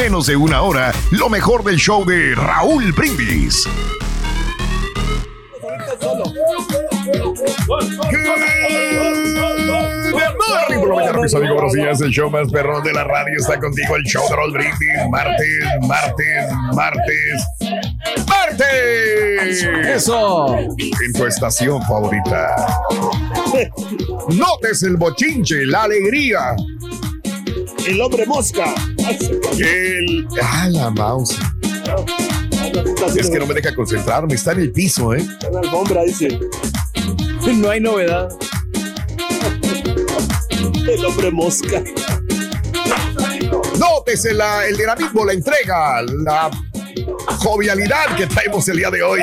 menos de una hora lo mejor del show de Raúl Brindis. mis amigos, buenos días. El show más perrón de la radio está contigo. El show de Raúl Brindis. Martes, martes, martes, martes. Eso. En tu estación favorita. Notes el bochinche, la alegría. El hombre mosca. El. Ah, la mouse. Es que no me deja concentrarme, está en el piso, ¿eh? En la alfombra, dice. No hay novedad. El hombre mosca. Nótese la, el dinamismo, la entrega, la jovialidad que traemos el día de hoy.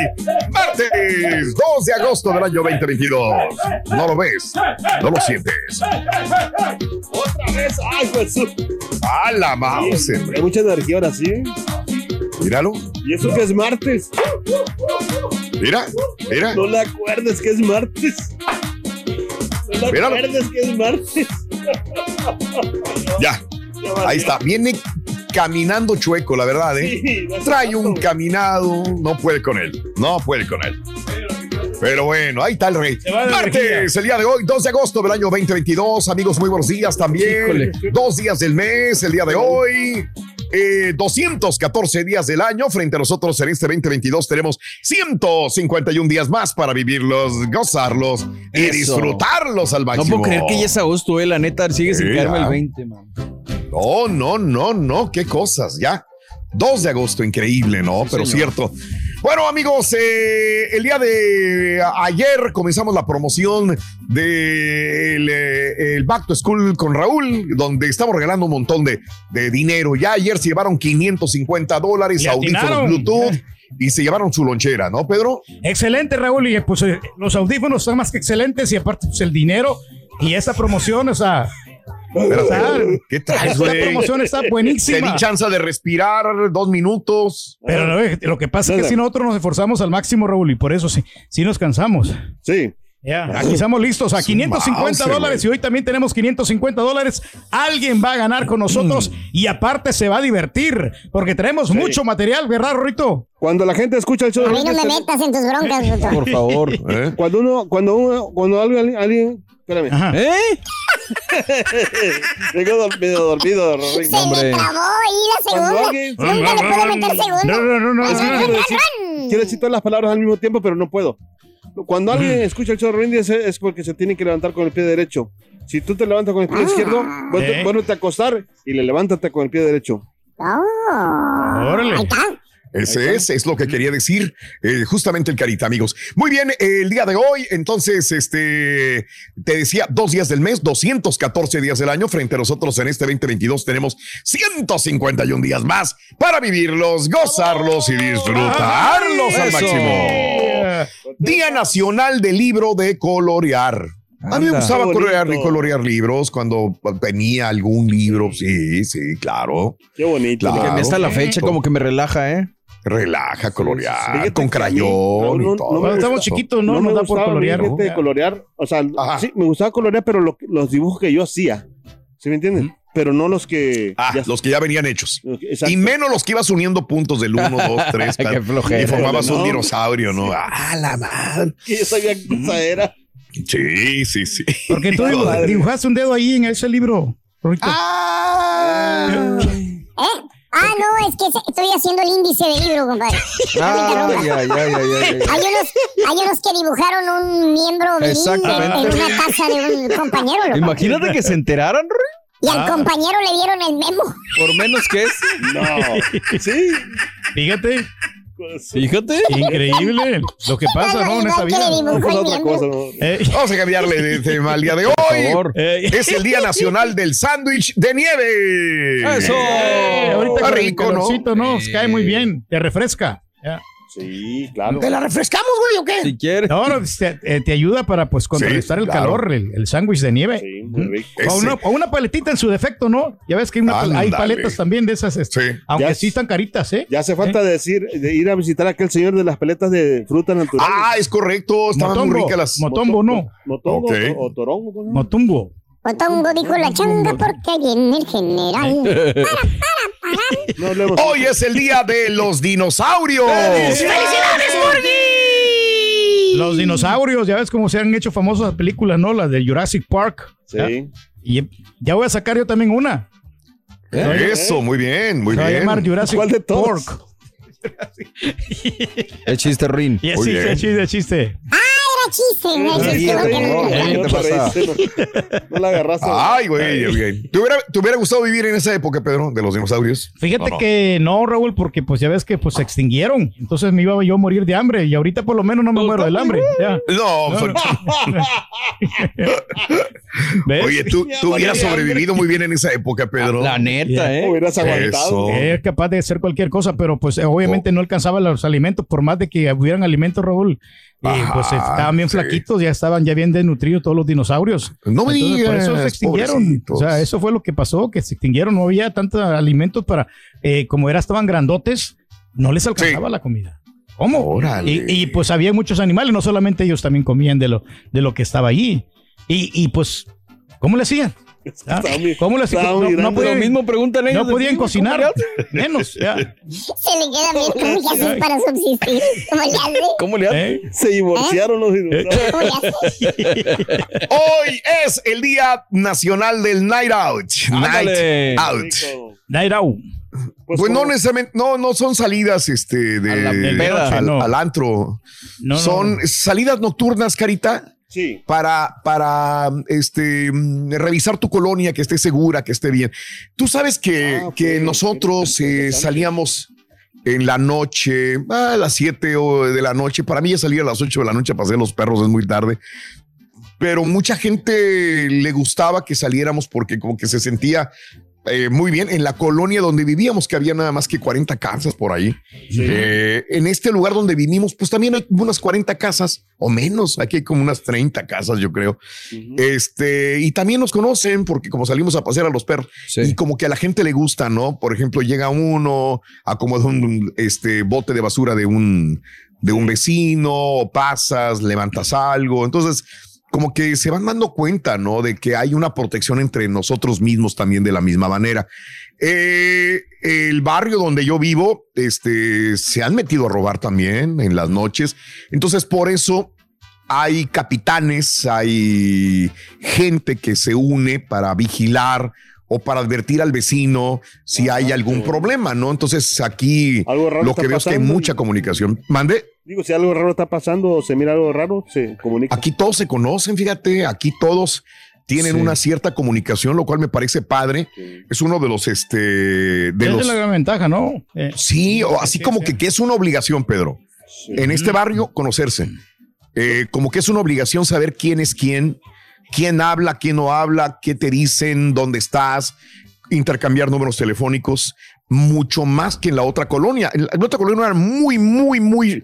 Martes 2 de agosto del año 2022. ¿No lo ves? ¿No lo sientes? Otra vez. Ay, Jesús. A la mouse. Hay mucha energía ahora sí. Míralo. ¿Y eso que es martes? Mira, mira. No le acuerdes que es martes. No le acuerdes que es martes. Ya. Ahí está. Viene caminando chueco, la verdad, ¿eh? Sí, Trae un caminado. No puede con él. No puede con él. Pero bueno, ahí está el rey. Martes, el día de hoy, 2 de agosto del año 2022. Amigos, muy buenos días también. Híjole. Dos días del mes, el día de hoy. Eh, 214 días del año. Frente a nosotros en este 2022 tenemos 151 días más para vivirlos, gozarlos y Eso. disfrutarlos al No máximo. puedo creer que ya es agosto, eh. La neta, sigue sin caerme el 20, man. No, no, no, no, qué cosas, ya. 2 de agosto, increíble, ¿no? Pero señor. cierto. Bueno, amigos, eh, el día de ayer comenzamos la promoción del de el Back to School con Raúl, donde estamos regalando un montón de, de dinero. Ya ayer se llevaron 550 dólares, Le audífonos atinaron. Bluetooth y se llevaron su lonchera, ¿no, Pedro? Excelente, Raúl. Y pues eh, los audífonos son más que excelentes y aparte pues, el dinero y esta promoción, o sea, ¿Qué traes, esta güey? promoción está Te di buenísima. chance de respirar dos minutos. Pero lo, lo que pasa es que si nosotros nos esforzamos al máximo, Raúl, y por eso sí, sí nos cansamos. Sí. Ya, aquí estamos listos a Su 550 Mauser, dólares y hoy también tenemos 550 dólares. Alguien va a ganar con nosotros y aparte se va a divertir porque tenemos mucho material, ¿verdad, Rorito? Cuando la gente escucha el show A mí no me metas en tus broncas. Por favor. ¿eh? Cuando uno, cuando uno, cuando alguien, alguien, espérame, Ajá. ¿Eh? vengo dormido, dormido. Se hombre. me trabó ahí la segunda. alguien, Nunca le puedo meter No, segundo. no, no, no, no. quiero decir, quiero decir todas las palabras al mismo tiempo, pero no puedo. Cuando alguien escucha el show de Randy es, es porque se tiene que levantar con el pie derecho. Si tú te levantas con el pie izquierdo, Eh. vuelve a acostar y le levántate con el pie derecho. Oh. Órale. Ahí está. Ese es, es lo que quería decir eh, justamente el Carita, amigos. Muy bien, eh, el día de hoy, entonces, este, te decía, dos días del mes, 214 días del año. Frente a nosotros en este 2022 tenemos 151 días más para vivirlos, gozarlos y disfrutarlos al máximo. Día Nacional del Libro de Colorear. A mí me gustaba colorear, bonito. colorear libros cuando tenía algún libro. Sí, sí, claro. Qué bonito. Claro. Que me está la fecha, como que me relaja, ¿eh? Relaja, colorear, Fíjate con que crayón no, y todo. no estamos chiquitos, no, no me da por gustaba colorear. ¿no? colorear. O sea, Ajá. sí, me gustaba colorear, pero lo- los dibujos que yo hacía. ¿Sí me entiendes? Pero no los que. Ah, ya- los que ya venían hechos. Exacto. Y menos los que ibas uniendo puntos del 1, 2, 3, Qué flojera. y formabas un No. dinosaurio, ¿no? Ah, la madre. Que yo sabía qué cosa era. Sí, sí, sí. Porque tú dibujaste un dedo ahí en ese libro, Rorito. Ah. ¿Eh? Ah, no, es que estoy haciendo el índice del libro, compadre. Hay unos, hay unos que dibujaron un miembro viril en, Exactamente. en una casa de un compañero. loco. Imagínate que se enteraran, Rui, Y al compañero le dieron el memo. por menos que es. No. Sí. Fíjate. Fíjate. Increíble lo que pasa, ¿no? En esta vida. otra cosa, ¿no? Eh, Vamos a cambiarle de tema al día de hoy. favor. eh, Es el Día Nacional del Sándwich de Nieve. Eso. eh, ahorita Está rico, ¿no? ¿no? Cae muy bien, te refresca. Sí, claro. ¿Te la refrescamos, güey, o qué? Si quieres. No, no, te, eh, te ayuda para pues contrarrestar Sí, el claro. calor, el, el sándwich de nieve. Sí, muy rico. O una, o una paletita en su defecto, ¿no? Ya ves que hay, una- Ándale. hay paletas también de esas, este, Sí. aunque Ya sí es- están caritas, ¿eh? Ya hace falta decir, de ir a visitar a aquel señor de las paletas de fruta natural. Ah, es correcto. Estaban muy ricas las. Motombo, no. Motongo Ok. o, o torongo. ¿no? Motumbo. Botongo dijo la changa porque viene el general. No hablemos. Hoy es el día de los dinosaurios. Los dinosaurios, ya ves cómo se han hecho famosas las películas, ¿no? Las de Jurassic Park. Sí. Y ya voy a sacar yo también una. Eso, muy bien, muy Se va a bien. llamar Jurassic ¿Cuál de todos? Park. El chiste rin. Y Muy chiste, bien. chiste. Era chiste, Sí, chiste, no, la agarraste. Ay, güey. ¿Te hubiera, ¿Te hubiera gustado vivir en esa época, Pedro, de los dinosaurios? Fíjate que no, Raúl, porque pues ya ves que pues se extinguieron. Entonces me iba yo a morir de hambre y ahorita por lo menos no me muero del hambre. Ya. No, No. ¿Ves? oye, tú, tú hubieras sobrevivido muy bien en esa época, Pedro. La neta, ¿eh? Hubieras aguantado. Eso. Es capaz de hacer cualquier cosa, pero pues obviamente no alcanzaba los alimentos, por más de que hubieran alimentos, Raúl. Y Ajá, pues estaban bien sí. flaquitos, ya estaban ya bien desnutridos todos los dinosaurios. No me Entonces, digas, por eso se extinguieron. pobrecitos. O sea, eso fue lo que pasó, que se extinguieron. No había tantos alimentos para, eh, como era, estaban grandotes, no les alcanzaba la comida. ¿Cómo? Órale. Y, y, pues había muchos animales, no solamente ellos también comían de lo, de lo que estaba ahí. Y, y, pues, ¿cómo le hacían? ¿Cómo le hacían? estaba No, no podían, Lo mismo preguntan ellos. no de podían ti, ¿cómo cocinar, menos. ya. Se le queda bien. ¿Cómo le haces para subsistir? ¿Cómo le haces? ¿Cómo le haces? ¿Eh? Se divorciaron los dinosaurios. ¿Cómo le haces? Hoy es el Día Nacional del Night Out. Ándale. Night Out. Rico. Night out. Pues, Pues no necesariamente, no, no son salidas este, de, A la peda. al, No. al antro. No, no. son salidas nocturnas, Carita, Sí. para, para este, revisar tu colonia, que esté segura, que esté bien. Tú sabes que, Ah, que nosotros eh, salíamos en la noche, a las 7 de la noche. Para mí ya salir a las 8 de la noche pasear los perros es muy tarde. Pero mucha gente le gustaba que saliéramos porque como que se sentía eh, muy bien en la colonia donde vivíamos, que había nada más que 40 casas por ahí. Eh, en este lugar donde vivimos, pues también hay unas 40 casas o menos. Aquí hay como unas 30 casas, yo creo. Este, y también nos conocen porque como salimos a pasear a los perros Sí. y como que a la gente le gusta, ¿no? Por ejemplo, llega uno, acomoda un este, bote de basura de un, de un vecino, pasas, levantas algo. Entonces, como que se van dando cuenta, ¿no? De que hay una protección entre nosotros mismos también de la misma manera. Eh, el barrio donde yo vivo, este, se han metido a robar también en las noches. Entonces, por eso hay capitanes, hay gente que se une para vigilar o para advertir al vecino si Ah, hay algún problema, ¿no? Entonces aquí lo que veo es que hay mucha comunicación. Mande, Digo, si algo raro está pasando o se mira algo raro, se comunica. aquí todos se conocen, fíjate, aquí todos tienen Sí. una cierta comunicación, lo cual me parece padre. Sí. Es uno de los, este, de Esa los, es la gran ventaja, ¿no? Eh, sí, o así Sí, como sí. que, que es una obligación, Pedro. Sí. en este barrio conocerse. Eh, como que es una obligación saber quién es quién, quién habla, quién no habla, qué te dicen, dónde estás, intercambiar números telefónicos, mucho más que en la otra colonia. En la, en la otra colonia eran muy, muy, muy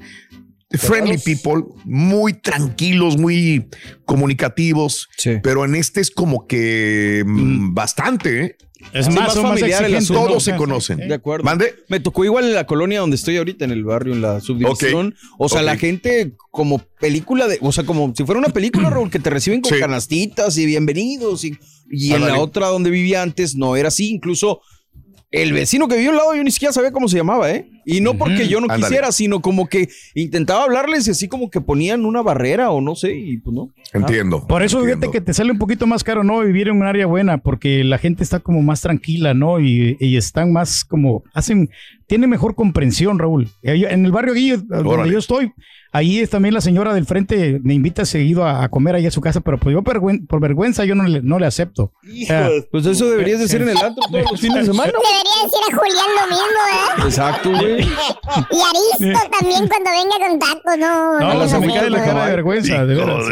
friendly people, muy tranquilos, muy comunicativos, Sí. pero en este es como que mm, bastante, ¿eh? es Sí, más, más son más familiar el asunto. todos ¿no? se conocen. De acuerdo. Mande. Me tocó igual en la colonia donde estoy ahorita, en el barrio, en la subdivisión. O sea, la gente como película de, o sea, como si fuera una película, Raúl, que te reciben con Sí. canastitas y bienvenidos. Y, y en la otra donde vivía antes no era así. Incluso el vecino que vivía al lado yo ni siquiera sabía cómo se llamaba, ¿eh? Y no porque yo no Ándale. quisiera, sino como que intentaba hablarles y así como que ponían una barrera o no sé, y pues no. Entiendo. Por eso entiendo. fíjate que te sale un poquito más caro, ¿no? Vivir en un área buena, porque la gente está como más tranquila, ¿no? Y, y están más como, hacen, tiene mejor comprensión, Raúl. Eh, En el barrio aquí, donde Órale. yo estoy, ahí es también la señora del frente me invita seguido a, a comer ahí a su casa, pero pues yo vergüen- por vergüenza yo no le, no le acepto. Hijo Eh, de- Pues eso deberías decir en el antro todos los fines de semana. Debería decir a Julián lo mismo, ¿verdad? Exacto, güey. Y Aristo también cuando venga con tacos, no. No, no se me cae la cara de vergüenza, de veras.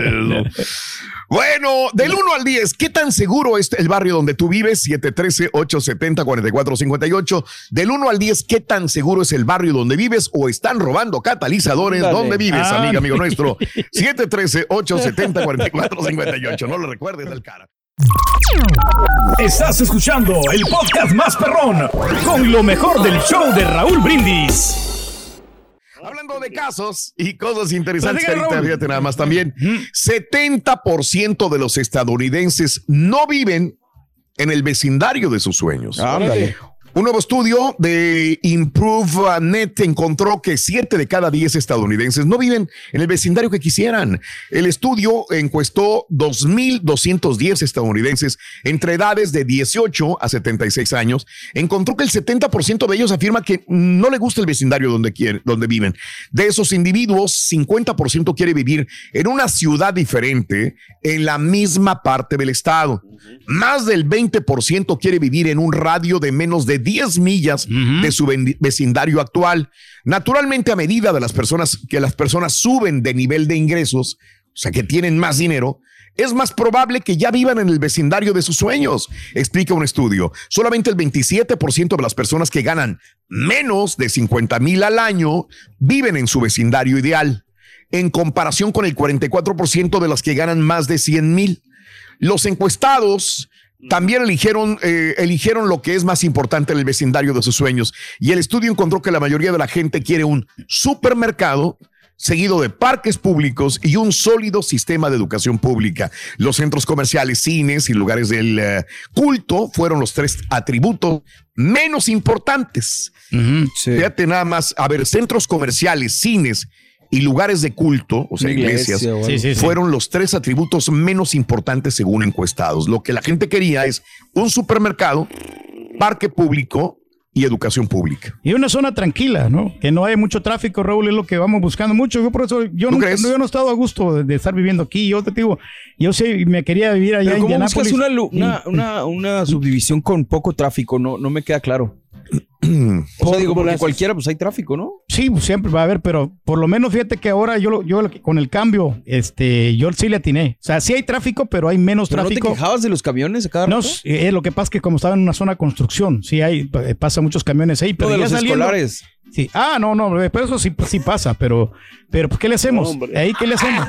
Bueno, del 1 al 10, ¿qué tan seguro es el barrio donde tú vives? 713-870-4458. Del 1 al 10, ¿qué tan seguro es el barrio donde vives o están robando catalizadores? ¿Dónde vives, Ah. amiga, amigo nuestro? 713-870-4458. No lo recuerdes del cara. Estás escuchando el podcast más perrón con lo mejor del show de Raúl Brindis. Hablando de casos y cosas interesantes, Carita, fíjate nada más también. 70% de los estadounidenses no viven en el vecindario de sus sueños. Ándale. Un nuevo estudio de ImproveNet encontró que 7 de cada 10 estadounidenses no viven en el vecindario que quisieran. El estudio encuestó 2.210 estadounidenses entre edades de 18 a 76 años. Encontró que el 70% de ellos afirma que no le gusta el vecindario donde, quiere- donde viven. De esos individuos, 50% quiere vivir en una ciudad diferente en la misma parte del estado. Más del 20% quiere vivir en un radio de menos de 10 millas de su vecindario actual. Naturalmente, a medida de las personas que las personas suben de nivel de ingresos, o sea, que tienen más dinero, es más probable que ya vivan en el vecindario de sus sueños, explica un estudio. Solamente el 27% de las personas que ganan menos de 50 mil al año viven en su vecindario ideal, en comparación con el 44% de las que ganan más de 100 mil. Los encuestados también eligieron, eh, eligieron lo que es más importante en el vecindario de sus sueños. Y el estudio encontró que la mayoría de la gente quiere un supermercado seguido de parques públicos y un sólido sistema de educación pública. Los centros comerciales, cines y lugares del eh, culto fueron los tres atributos menos importantes. Sí. Fíjate nada más, a ver, centros comerciales, cines y lugares de culto, o sea, iglesia iglesias, o algo. Sí, sí, sí. fueron los tres atributos menos importantes según encuestados. Lo que la gente quería es un supermercado, parque público y educación pública. Y una zona tranquila, ¿no? Que no hay mucho tráfico, Raúl, es lo que vamos buscando mucho. Yo por eso, yo, ¿Tú nunca- yo no he estado a gusto de, de estar viviendo aquí. Yo te digo, yo sí me quería vivir allá Pero en ¿cómo Indianápolis. buscas una, una, una, una subdivisión con poco tráfico? No, no me queda claro. O sea, digo, ¿Cómo le porque cualquiera, pues hay tráfico, ¿no? Sí, pues, siempre va a haber, pero por lo menos fíjate que ahora yo, lo- yo con el cambio, este, yo sí le atiné. O sea, sí hay tráfico, pero hay menos ¿Pero no te tráfico. quejabas de los camiones a cada No, eh, lo que pasa es que como estaba en una zona de construcción, sí hay, eh, pasa muchos camiones ahí, No, pero de ya los saliendo- escolares. Sí. Ah, no, no, eh, pero eso sí, sí pasa, pero, pero pues, ¿qué le hacemos? No. Ahí, ¿qué le hacemos?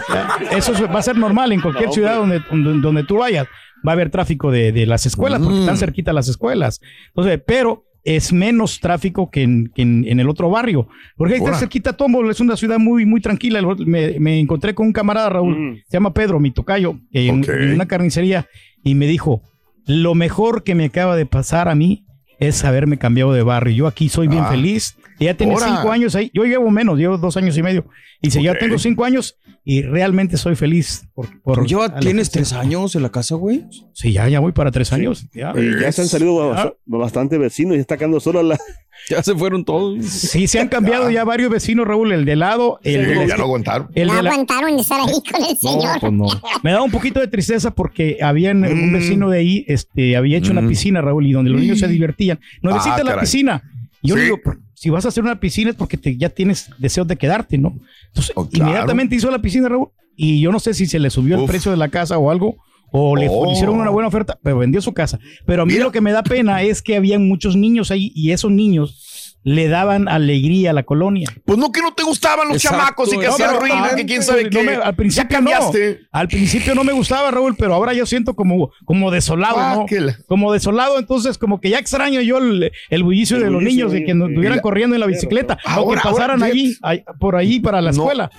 Eso es- va a ser normal en cualquier No, ciudad donde, donde, donde tú vayas. Va a haber tráfico de, de las escuelas, porque están cerquita las escuelas. Entonces, pero es menos tráfico que en, que en, en el otro barrio. Porque ahí está cerquita Tombol, es una ciudad muy, muy tranquila. Me, me encontré con un camarada, Raúl, Mm. se llama Pedro, mi tocayo, en una carnicería, y me dijo, lo mejor que me acaba de pasar a mí es haberme cambiado de barrio. Yo aquí soy bien Ah. feliz. Ella tiene cinco años ahí. Yo llevo menos, llevo dos años y medio. Y dice, ya Ok. tengo cinco años y realmente soy feliz. Por, por ¿Tú lleva- Alex. ¿Tienes tres años en la casa, güey? Sí, ya, ya voy para tres años. Ya. Ya se han salido bast- bastante vecinos y está quedando solo la. Ya se fueron todos. Sí, se han cambiado ya varios vecinos, Raúl. El de lado, el, Sí, de- ya no aguantaron. el No de la- aguantaron estar ahí con el señor. pues no. Me da un poquito de tristeza porque habían un Mm. vecino de ahí, este, había hecho una Mm. piscina, Raúl, y donde los niños se divertían. Nuevecita Ah, la caray. piscina. Y yo Sí. le digo, "Por- si vas a hacer una piscina es porque te- ya tienes deseos de quedarte, ¿no? Entonces, Oh, claro. inmediatamente hizo la piscina, Raúl, y yo no sé si se le subió el precio de la casa o algo, o le Oh. le hicieron una buena oferta, pero vendió su casa. Pero a mí Mira. lo que me da pena es que habían muchos niños ahí y esos niños le daban alegría a la colonia. Pues no que no te gustaban los Exacto, chamacos y que no, hacían ruido, que quién sabe No qué. me- al principio ya cambiaste. no. Al principio no me gustaba, Raúl, pero ahora yo siento como, como desolado, ¿no? Como desolado, entonces como que ya extraño yo el, el bullicio El de los bullicio, niños, de que nos estuvieran La- corriendo en la bicicleta, o que pasaran ahora, allí, ahí- por allí para la No. escuela.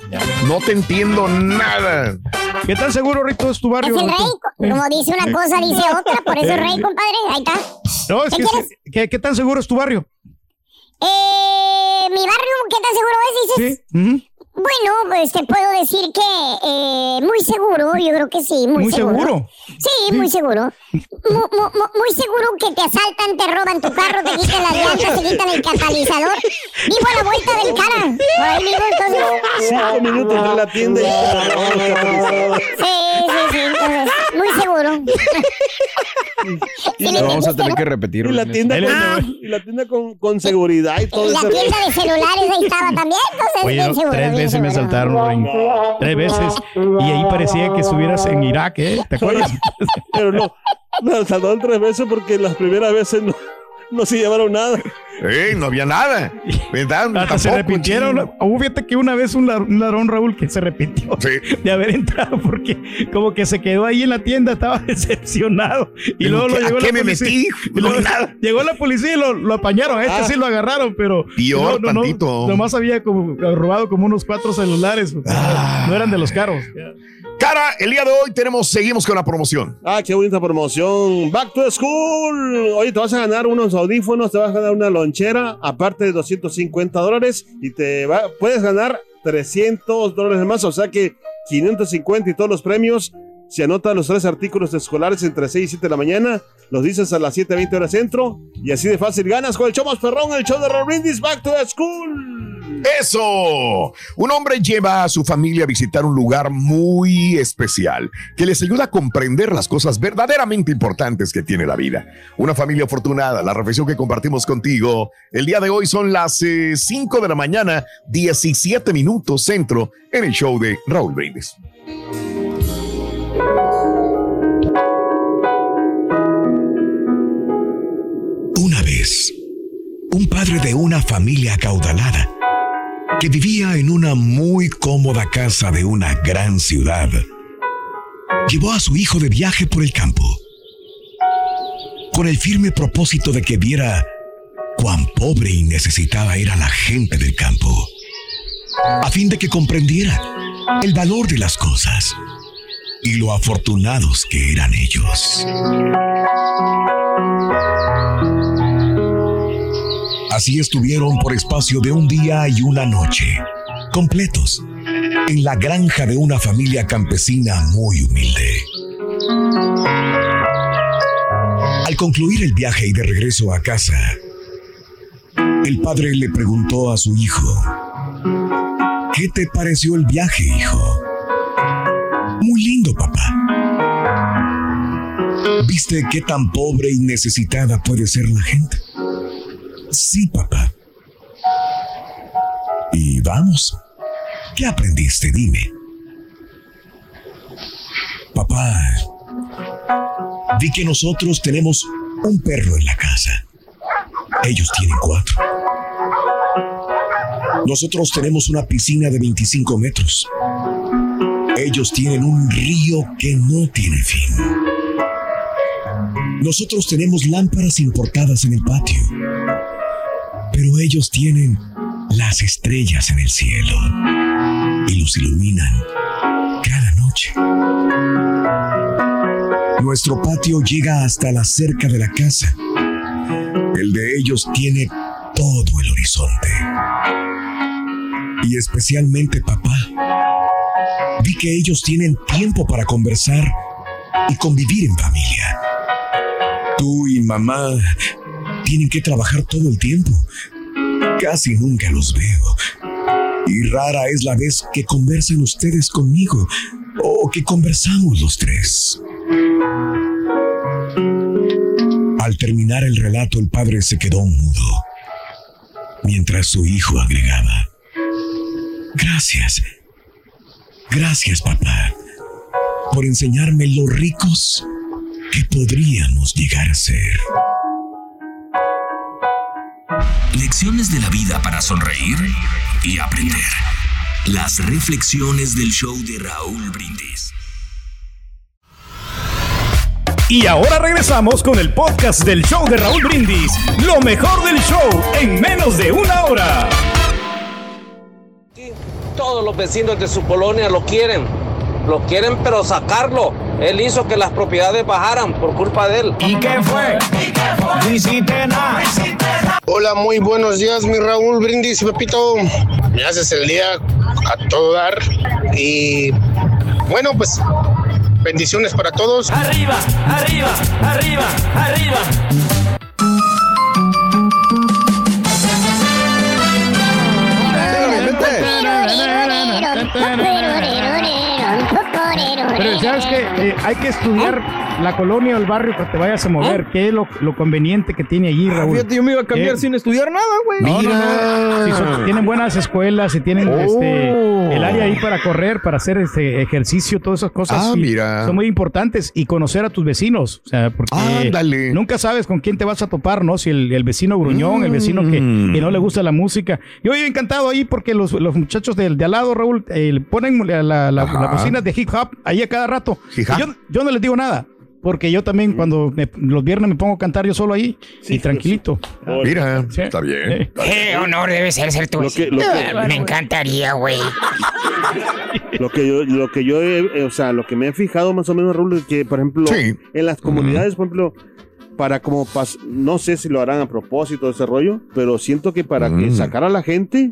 No te entiendo nada. ¿Qué tan seguro, Rito, es tu Es barrio? el rey, como dice una cosa, dice otra, por eso es rey, compadre. Ahí está. No, es ¿Qué que? ¿qué, qué tan seguro es tu barrio? Eh, mi barrio, ¿qué tan seguro es? Dices. Sí. Bueno, pues te puedo decir que eh, muy seguro, yo creo que sí, muy, Muy seguro. Sí, muy seguro. Mu- mu- mu- muy seguro que te asaltan, te roban tu carro, te quitan las llantas, te quitan el catalizador. Vivo a la vuelta del cara. Por ahí vivo, entonces. Cinco minutos entre la tienda y Sí, sí, sí, entonces, muy seguro. Lo vamos a ¿viste, tener que repetir. Y la tienda, con, y la tienda con, con seguridad y todo Y la eso. tienda de celulares ahí estaba también, entonces Oye, bien seguro. tres veces me asaltaron, Ring. Tres veces. Y ahí parecía que estuvieras en Irak, ¿eh? ¿Te acuerdas? Pero no, nos saltaron tres veces porque las primeras veces no, no se llevaron nada. ¡Ey! No había nada. ¿Verdad? Hasta se arrepintieron. Hubo fíjate que una vez un, ladrón, Raúl, que se arrepintió Sí. de haber entrado porque como que se quedó ahí en la tienda, estaba decepcionado. Y luego lo ¿qué- a llegó qué la me policía. metí? Y luego No, nada. llegó la policía y lo, lo apañaron. A este Ah. sí lo agarraron, pero. Peor no, no, no, tantito. nomás había como, robado como unos cuatro celulares. Ah. No eran de los caros. Cara, el día de hoy tenemos, seguimos con la promoción. Ah, qué bonita promoción. Back to school. Oye, te vas a ganar unos audífonos, te vas a ganar una lonchera, aparte de 250 dólares, y te va, puedes ganar 300 dólares más, o sea que 550 y todos los premios. Si anotas los tres artículos escolares entre 6 y 7 de la mañana, los dices a las 7.20 horas centro, y así de fácil ganas con el show más perrón, el show de Raúl Brindis, Back to the School. Eso. Un hombre lleva a su familia a visitar un lugar muy especial que les ayuda a comprender las cosas verdaderamente importantes que tiene la vida. Una familia afortunada. La reflexión que compartimos contigo el día de hoy son las 5 de la mañana, 17 minutos centro en el show de Raúl Brindis. Una vez, un padre de una familia acaudalada que vivía en una muy cómoda casa de una gran ciudad, llevó a su hijo de viaje por el campo, con el firme propósito de que viera cuán pobre y necesitada era la gente del campo, a fin de que comprendiera el valor de las cosas y lo afortunados que eran ellos. Así estuvieron por espacio de un día y una noche, completos, en la granja de una familia campesina muy humilde. Al concluir el viaje y de regreso a casa, el padre le preguntó a su hijo, ¿qué te pareció el viaje, hijo? Muy lindo, papá. ¿Viste qué tan pobre y necesitada puede ser la gente? Sí, papá. Y vamos. ¿Qué aprendiste? Dime. Papá, vi que nosotros tenemos un perro en la casa. Ellos tienen cuatro. Nosotros tenemos una piscina de 25 metros. Ellos tienen un río que no tiene fin. Nosotros tenemos lámparas importadas en el patio pero ellos tienen las estrellas en el cielo y los iluminan cada noche. Nuestro patio llega hasta la cerca de la casa. El de ellos tiene todo el horizonte. Y especialmente papá. Vi que ellos tienen tiempo para conversar y convivir en familia. Tú y mamá tienen que trabajar todo el tiempo. Casi nunca los veo. Y rara es la vez que conversan ustedes conmigo o que conversamos los tres. Al terminar el relato, el padre se quedó mudo, mientras su hijo agregaba, Gracias, gracias papá, por enseñarme lo ricos que podríamos llegar a ser. Lecciones de la vida para sonreír y aprender. Las reflexiones del show de Raúl Brindis. Y ahora regresamos con el podcast del show de Raúl Brindis. Lo mejor del show en menos de una hora. Todos los vecinos de su colonia lo quieren. Lo quieren, pero sacarlo. Él hizo que las propiedades bajaran por culpa de él. ¿Y qué fue? Hola Hola, muy buenos días, mi Raúl Brindis y Pepito. Me haces el día a todo dar. Y bueno, pues bendiciones para todos. Arriba, arriba, arriba, arriba. Pero sabes que hay que estudiar la colonia o el barrio que te vayas a mover. ¿Qué es lo, lo conveniente que tiene allí, Raúl? Fíjate, yo me iba a cambiar ¿Qué? sin estudiar nada, güey. No, no, no. Si son- tienen buenas escuelas, si tienen Oh. este, el área ahí para correr, para hacer este ejercicio, todas esas cosas. Ah, sí, mira. Son muy importantes y conocer a tus vecinos. O sea, porque Ándale. nunca sabes con quién te vas a topar, ¿no? Si el, el vecino gruñón, el vecino que, Mm. que no le gusta la música. Yo he encantado ahí porque los, los muchachos del de al lado, Raúl, eh, ponen la, la, la, la bocina de hip hop ahí a cada rato. Hip hop. Y Yo, yo no les digo nada. Porque yo también cuando me- los viernes me pongo a cantar yo solo ahí y tranquilito. Mira, Sí. está bien. Qué honor debe ser ser tu Lo que- lo que- Me encantaría, güey. Lo que yo, lo que yo, he- eh, o sea, lo que me he fijado más o menos, Raúl, es que, por ejemplo, Sí. en las comunidades, por ejemplo, para como, pas- no sé si lo harán a propósito de ese rollo, pero siento que para que sacar a la gente,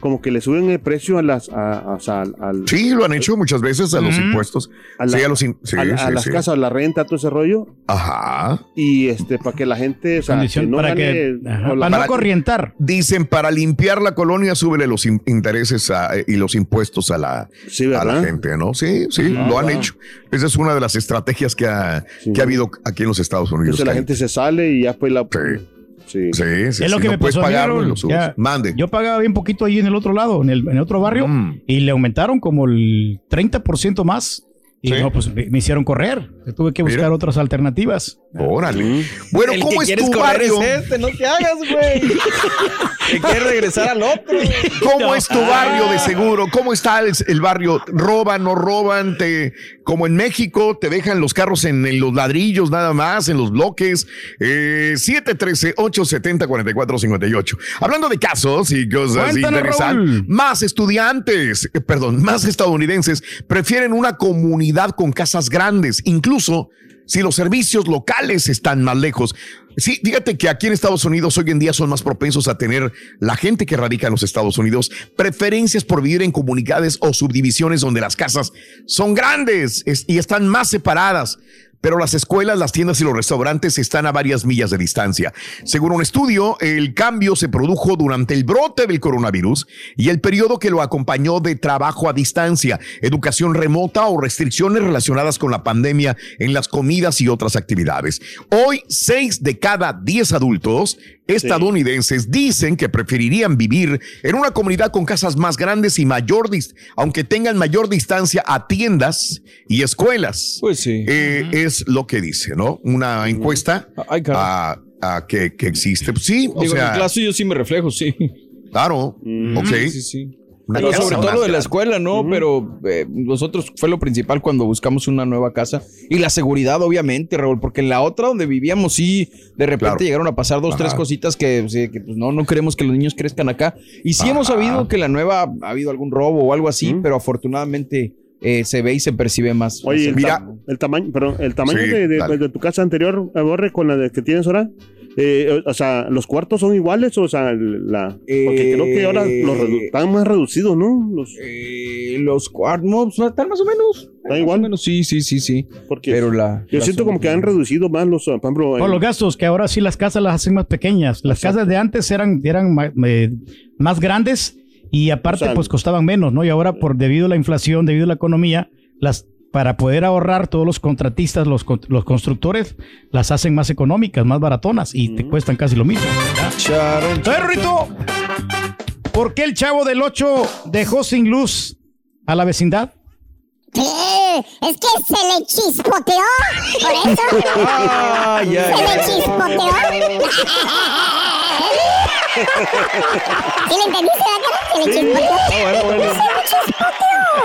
como que le suben el precio a las, a, al, Sí, lo han hecho muchas veces a los impuestos. a la- sí, a los in- sí, a, la- a sí, las casas, a la renta, todo ese rollo, Ajá. y este, para que la gente, o sea, Condición que no para gane, que ajá, para no corrientar. Dicen, para limpiar la colonia, súbele los in- intereses a- y los impuestos a la, Sí, a la gente, ¿no? Sí, sí, lo han hecho. Esa es una de las estrategias que ha, Sí. que ha habido aquí en los Estados Unidos. Entonces la gente se sale y ya pues la... Sí. Sí. Sí, sí, Es lo que no me puedes pasó a mí. Ya. Mande. Yo pagaba bien poquito ahí en el otro lado, en el, en el otro barrio, Mm. y le aumentaron como el 30% más. Y Sí. no, pues me, me hicieron correr. Tuve que buscar Mira. otras alternativas. Órale. Bueno, el ¿cómo que es tu barrio? es este, no te hagas, güey. que quieres regresar al otro. ¿Cómo es tu barrio de seguro? ¿Cómo está el, el barrio? ¿Roban, no roban? Te, como en México, te dejan los carros en, en los ladrillos nada más, en los bloques. Eh, 713-870-4458. Hablando de casos y cosas Cuéntanos, interesantes, Raúl. más estudiantes, eh, perdón, más estadounidenses prefieren una comunidad con casas grandes, incluso si los servicios locales están más lejos. Sí, fíjate que aquí en Estados Unidos hoy en día son más propensos a tener la gente que radica en los Estados Unidos preferencias por vivir en comunidades o subdivisiones donde las casas son grandes es- y están más separadas. Pero las escuelas, las tiendas y los restaurantes están a varias millas de distancia. Según un estudio, el cambio se produjo durante el brote del coronavirus y el periodo que lo acompañó de trabajo a distancia, educación remota o restricciones relacionadas con la pandemia en las comidas y otras actividades. Hoy, seis de cada diez adultos estadounidenses dicen que preferirían vivir en una comunidad con casas más grandes y mayor, aunque tengan mayor distancia a tiendas y escuelas. Pues sí. Eh, Es lo que dice, ¿no? Una encuesta caray. a, a que, que existe. Pues Sí, o Digo, en sea, el caso yo sí me reflejo, sí. claro, ok. Sí, sí, sí. Una Pero casa sobre todo lo de la escuela, ¿no? Pero eh, nosotros fue lo principal cuando buscamos una nueva casa. Y la seguridad, obviamente, Raúl, porque en la otra donde vivíamos, sí, de repente Claro. llegaron a pasar dos, Ajá. tres cositas que, que, pues, no, no queremos que los niños crezcan acá. Y sí hemos sabido que la nueva ha habido algún robo o algo así, pero afortunadamente eh, se ve y se percibe más. Oye, el, ta- cercano. el tamaño, perdón, el tamaño Sí, de, de- dale. de tu casa anterior, Borre, con la de que tienes ahora, eh, o sea, ¿los cuartos son iguales? O sea, la... Porque creo que ahora los redu- están más reducidos, ¿no? Los, Eh, los cuartos están más o menos. ¿Está igual? Menos, sí, sí, sí, sí. porque Pero la. yo la siento como que han reducido más los, por ejemplo... Por los gastos, que ahora sí las casas las hacen más pequeñas. Las Exacto. casas de antes eran, eran ma- eh, más grandes y aparte O sea, pues costaban menos, ¿no? Y ahora por debido a la inflación, debido a la economía, las para poder ahorrar todos los contratistas, los, los constructores, las hacen más económicas, más baratonas y te cuestan casi lo mismo. Charon, Oye, Rito, ¿por qué el chavo del 8 dejó sin luz a la vecindad? Sí, es que se le chispoteó. Por eso. Ay, ay, se le chispoteó. ¿Sí le entendiste? Se le chispoteó. Ah, bueno, bueno. Se le chispoteó.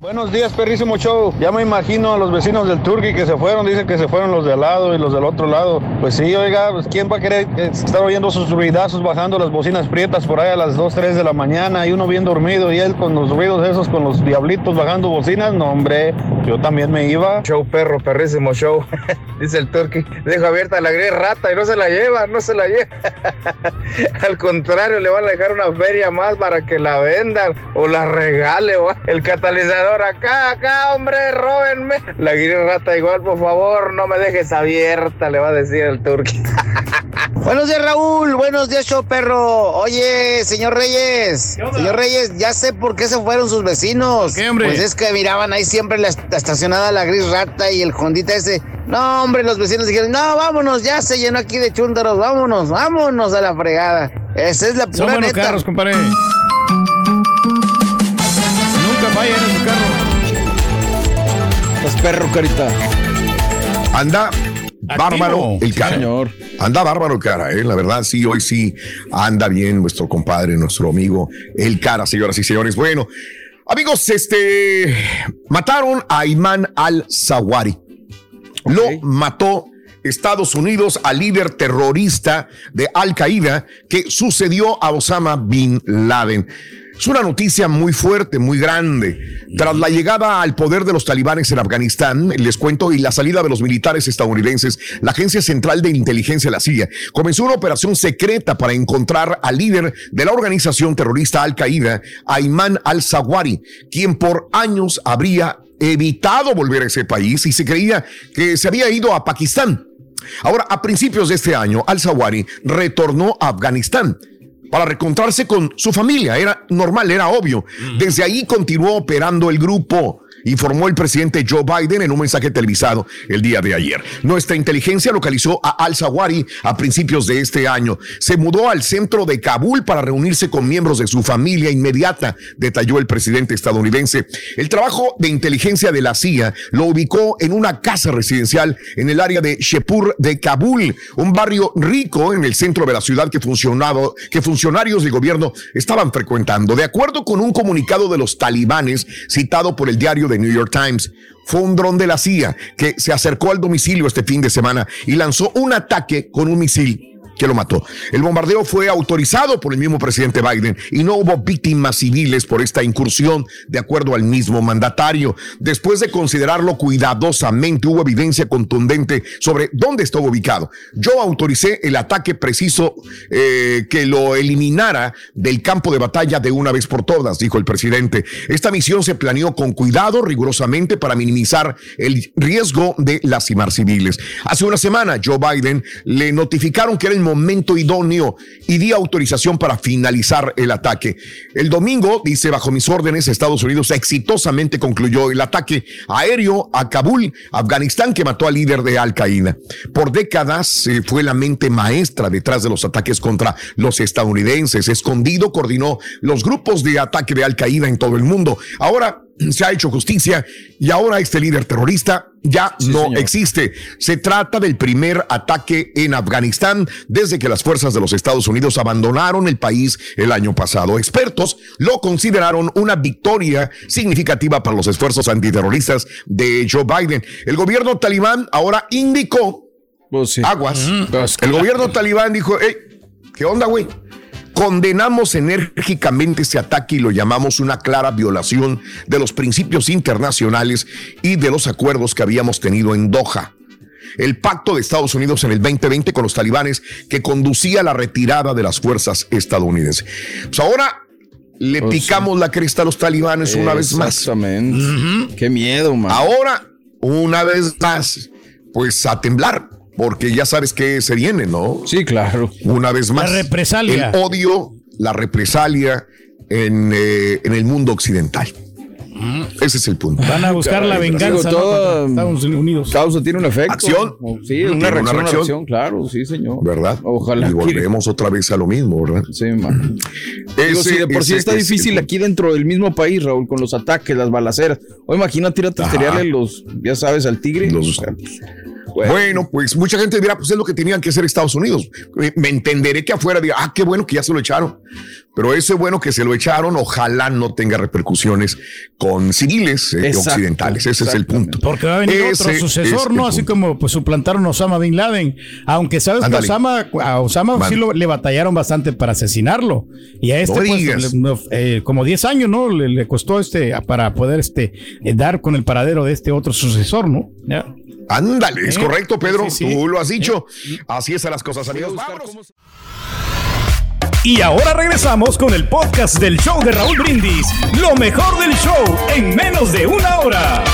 Buenos días, perrísimo show. Ya me imagino a los vecinos del Turqui que se fueron. Dicen que se fueron los de al lado y los del otro lado. Pues sí, oiga, pues ¿quién va a querer estar oyendo sus ruidazos bajando las bocinas prietas por ahí a las 2, 3 de la mañana y uno bien dormido y él con los ruidos esos, con los diablitos bajando bocinas? No, hombre, yo también me iba. Show perro, perrísimo show. Dice el Turqui. Dejo abierta la gris rata y no se la lleva, no se la lleva. Al contrario, le van a dejar una feria más para que la vendan o la regale. o El catalizador acá, acá, hombre, róbenme. La gris rata igual, por favor, no me dejes abierta, le va a decir el Turqui. Buenos días, Raúl. Buenos días, show perro. Oye, señor Reyes. Señor Reyes, ya sé por qué se fueron sus vecinos. qué, hombre? Pues es que miraban ahí siempre la, estacionada la gris rata y el Hondita ese. No, hombre, los vecinos dijeron, no, vámonos, ya se llenó aquí de chúntaros, vámonos, vámonos a la fregada. Esa es la Son pura buenos neta. carros, compadre. Nunca fallan en su carro. Estás perro, carita. Anda bárbaro el Sí, cara. señor. Anda bárbaro el cara, ¿eh? La verdad, sí, hoy sí anda bien nuestro compadre, nuestro amigo el cara, señoras y señores. Bueno, amigos, este mataron a Ayman al-Zawari. Lo mató Estados Unidos al líder terrorista de Al Qaeda que sucedió a Osama Bin Laden. Es una noticia muy fuerte, muy grande. Tras la llegada al poder de los talibanes en Afganistán, les cuento, y la salida de los militares estadounidenses, la Agencia Central de Inteligencia, la CIA, comenzó una operación secreta para encontrar al líder de la organización terrorista Al Qaeda, Ayman al-Zawari, quien por años habría evitado volver a ese país y se creía que se había ido a Pakistán. Ahora, a principios de este año, al-Zawari retornó a Afganistán para reencontrarse con su familia. Era normal, era obvio. Desde ahí continuó operando el grupo. Informó el presidente Joe Biden en un mensaje televisado el día de ayer. Nuestra inteligencia localizó a Al-Zawari a principios de este año. Se mudó al centro de Kabul para reunirse con miembros de su familia inmediata, detalló el presidente estadounidense. El trabajo de inteligencia de la CIA lo ubicó en una casa residencial en el área de Shepur de Kabul, un barrio rico en el centro de la ciudad que que funcionarios del gobierno estaban frecuentando. De acuerdo con un comunicado de los talibanes citado por el diario The New York Times, fue un dron de la CIA que se acercó al domicilio este fin de semana y lanzó un ataque con un misil que lo mató. El bombardeo fue autorizado por el mismo presidente Biden y no hubo víctimas civiles por esta incursión, de acuerdo al mismo mandatario. Después de considerarlo cuidadosamente, hubo evidencia contundente sobre dónde estaba ubicado. Yo autoricé el ataque preciso eh, que lo eliminara del campo de batalla de una vez por todas, dijo el presidente. Esta misión se planeó con cuidado, rigurosamente, para minimizar el riesgo de lastimar civiles. Hace una semana, Joe Biden le notificaron que era el momento idóneo y di autorización para finalizar el ataque. El domingo, dice, bajo mis órdenes, Estados Unidos exitosamente concluyó el ataque aéreo a Kabul, Afganistán, que mató al líder de Al Qaeda. Por décadas eh, fue la mente maestra detrás de los ataques contra los estadounidenses. Escondido, coordinó los grupos de ataque de Al Qaeda en todo el mundo. Ahora se ha hecho justicia y ahora este líder terrorista ya no señor. existe. Se trata del primer ataque en Afganistán desde que las fuerzas de los Estados Unidos abandonaron el país el año pasado. Expertos lo consideraron una victoria significativa para los esfuerzos antiterroristas de Joe Biden. El gobierno talibán ahora indicó aguas. El gobierno talibán dijo, hey, ¿qué onda, güey? Condenamos enérgicamente este ataque y lo llamamos una clara violación de los principios internacionales y de los acuerdos que habíamos tenido en Doha. El pacto de Estados Unidos en el 2020 con los talibanes que conducía a la retirada de las fuerzas estadounidenses. Pues ahora le Pues picamos la cresta a los talibanes una vez más. Exactamente. Qué miedo, man. Ahora, una vez más, pues a temblar, porque ya sabes que se viene, ¿no? Sí, claro. Una vez más. La represalia. El odio, la represalia en, eh, en el mundo occidental. Ese es el punto. Van a buscar la venganza digo, contra Estados Unidos. Causa tiene un efecto. Acción. O- Sí, una reacción, una reacción. claro, sí, señor. ¿Verdad? Ojalá Y volvemos otra vez a lo mismo, ¿verdad? Sí, man. Digo, Ese- si de por sí está es difícil aquí dentro del mismo país, Raúl, con los ataques, las balaceras. O imagínate ir a Ajá. testerearle los, ya sabes, al tigre. Los- Bueno. pues mucha gente dirá, pues es lo que tenían que hacer Estados Unidos. Eh, Me entenderé que afuera diga, ah, qué bueno que ya se lo echaron. Pero ese bueno que se lo echaron, ojalá no tenga repercusiones con civiles eh, occidentales. Ese es el punto. Porque va a venir Ese otro es sucesor, ¿no? Así como pues suplantaron a Osama Bin Laden. Aunque sabes que Osama, a Osama sí lo- le batallaron bastante para asesinarlo. Y a este, No pues, digas. le- no, eh, como 10 años, ¿no? Le, le costó este para poder este eh, dar con el paradero de este otro sucesor, ¿no? Ya. Ándale, es Eh, correcto, Pedro. sí, sí. Tú lo has dicho. Así es a las cosas, amigos. Vámonos. Y ahora regresamos con el podcast del show de Raúl Brindis. Lo mejor del show en menos de una hora.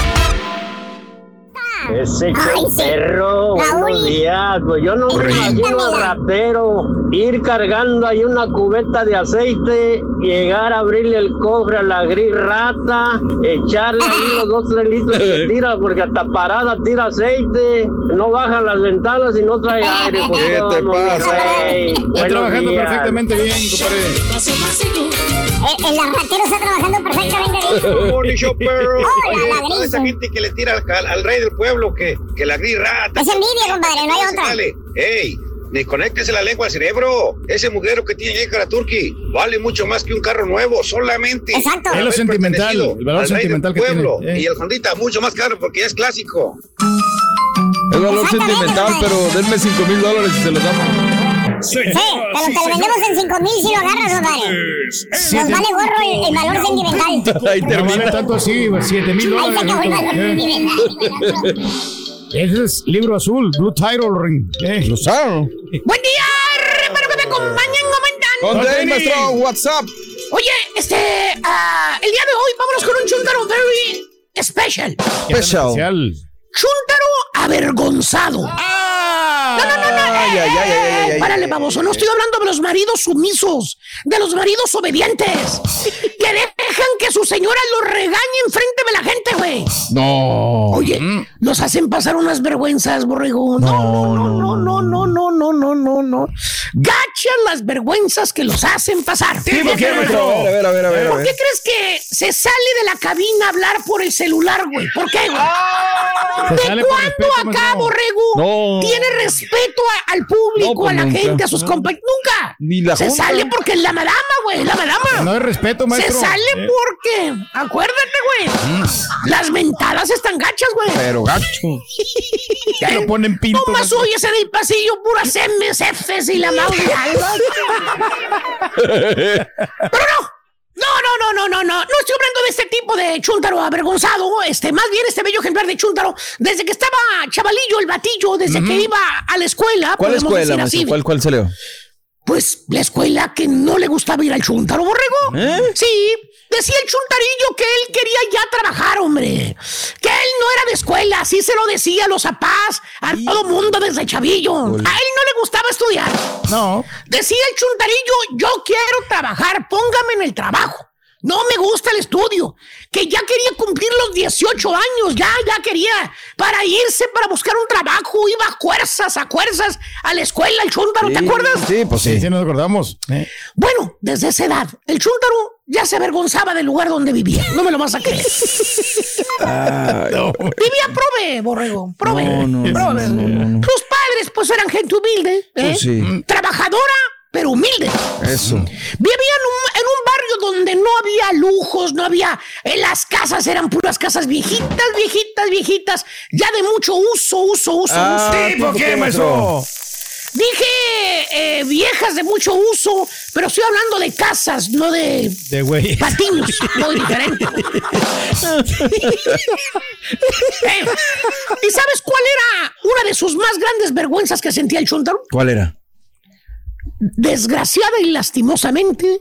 Ese perro, buenos días. Pues yo no me imagino al rapero ir cargando ahí una cubeta de aceite, llegar a abrirle el cofre a la gris rata, echarle ahí los dos, tres litros que tira, porque hasta parada tira aceite, no baja las ventanas y no trae aire. pues, ¿Qué te ¿cómo, pasa? Está Buenos trabajando días. perfectamente bien, compadre. El, el ratero está trabajando perfectamente bien. Perro. Hola, la toda esa grisa. gente que le tira al, al rey del pueblo, que, que la gris rata. Es envidia, compadre, no hay otra. Vale, ey, desconéctese la lengua al cerebro. Ese mugrero que tiene Yekara Turkey vale mucho más que un carro nuevo, solamente. Exacto. Es lo sentimental, el valor sentimental que pueblo. tiene, eh. Y el Hondita mucho más caro porque ya es clásico. Es valor sentimental, pero denme 5 mil dólares y se los damos. Sí, pero te lo vendemos en 5 mil si lo agarras, compadre. Nos vale gorro el, el valor sentimental. Ahí termina. tanto así, 7 mil Ahí se acabó el valor dólares. Eh, sentimental. Ese es libro azul, Blue Title Ring. Eh. Lo saben. Buen día, hermano que me acompañan, WhatsApp. Oye, este, ah, el día de hoy vámonos con un chuntaro very special. Special. Chuntaro avergonzado. ¡Ah! No, no, no, no. Ay, ay, ay, ay, ay, ay. Párale, baboso. No estoy hablando de los maridos sumisos, de los maridos obedientes, que su señora los regañe enfrente de la gente, güey. No. Oye, nos hacen pasar unas vergüenzas, borrego. No, no, no, no, no, no, no, no, no, no. Gachan las vergüenzas que los hacen pasar. Sí, ¿por qué, maestro? A ver, a ver, a ver. a ¿Por qué crees que se sale de la cabina a hablar por el celular, güey? ¿Por qué, güey? Se ¿De cuándo acá, borrego? No. Tiene respeto a- al público, No, pues a la nunca. gente, a sus compañeros. Nunca. Ni la se junta. sale porque es la madama, güey, la madama. No hay respeto, Se maestro. sale Eh. Porque, acuérdate, güey. Las mentadas están gachas, güey. Pero gacho. Ya lo ponen pinto. Maestro. oyes en el pasillo puras M's, F's y la mouse. Pero no. No, no, no, no, no, no. No estoy hablando de este tipo de chúntaro avergonzado. Este, más bien este bello ejemplar de chúntaro. Desde que estaba chavalillo, el batillo, desde que iba a la escuela. ¿Cuál escuela, así. ¿Cuál, cuál se leo? Pues la escuela que no le gustaba ir al chúntaro, borrego. ¿Eh? Sí, decía el chuntarillo que él quería ya trabajar, hombre. Que él no era de escuela, así se lo decía a los papás, a todo mundo desde chavillo. A él no le gustaba estudiar. No. Decía el chuntarillo, yo quiero trabajar, póngame en el trabajo. No me gusta el estudio. Que ya quería cumplir los 18 años, ya, ya quería. Para irse, para buscar un trabajo, iba a fuerzas, a fuerzas, a la escuela, el chúntaro, ¿te acuerdas? Sí, pues Sí, sí. nos acordamos. Eh. Bueno, desde esa edad, el chúntaro ya se avergonzaba del lugar donde vivía. No me lo vas a creer. Ay, Vivía prove, borrego, prove. No, no, no, prove. no, no, no. Sus padres, pues, eran gente humilde, ¿eh? Pues sí. Trabajadora, pero humilde. Eso. Vivía en un, en un barrio donde no había lujos, no había. eh, las casas eran puras casas viejitas, viejitas, viejitas, ya de mucho uso, uso, uso, Ah, uso. Sí, ¿por qué, maestro? Dije eh, viejas de mucho uso, pero estoy hablando de casas, no de De güey. patiños, muy diferente. Eh, ¿Y sabes cuál era una de sus más grandes vergüenzas que sentía el chuntaro? ¿Cuál era? Desgraciada y lastimosamente,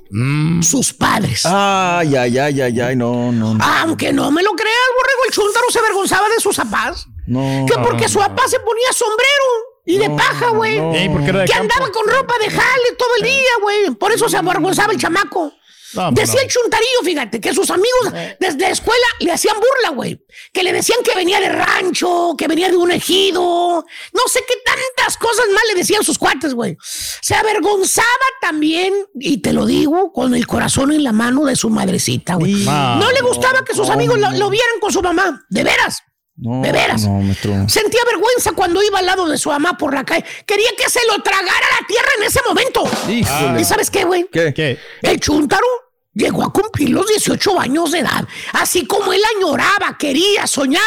sus padres. Ay, ay, ay, ay, ay, no, no, no. Aunque no me lo creas, borrego, el chuntaro se avergonzaba de sus papás. No. Que porque su papá se ponía sombrero y de paja, güey. no. De Que campo. andaba con ropa de jale todo el día, güey. Por eso se avergonzaba el chamaco. No, Decía no. el chuntarillo, fíjate, que sus amigos desde la escuela le hacían burla, güey. Que le decían que venía de rancho, que venía de un ejido. No sé qué tantas cosas más le decían sus cuates, güey. Se avergonzaba también, y te lo digo, con el corazón en la mano de su madrecita, güey. No le gustaba que sus amigos lo, lo vieran con su mamá. De veras. No, de veras. No, maestro. Sentía vergüenza cuando iba al lado de su mamá por la calle. Quería que se lo tragara la tierra en ese momento. Híjole. ¿Y sabes qué, güey? ¿Qué? El chúntaro llegó a cumplir los 18 años de edad. Así como él añoraba, quería, soñaba.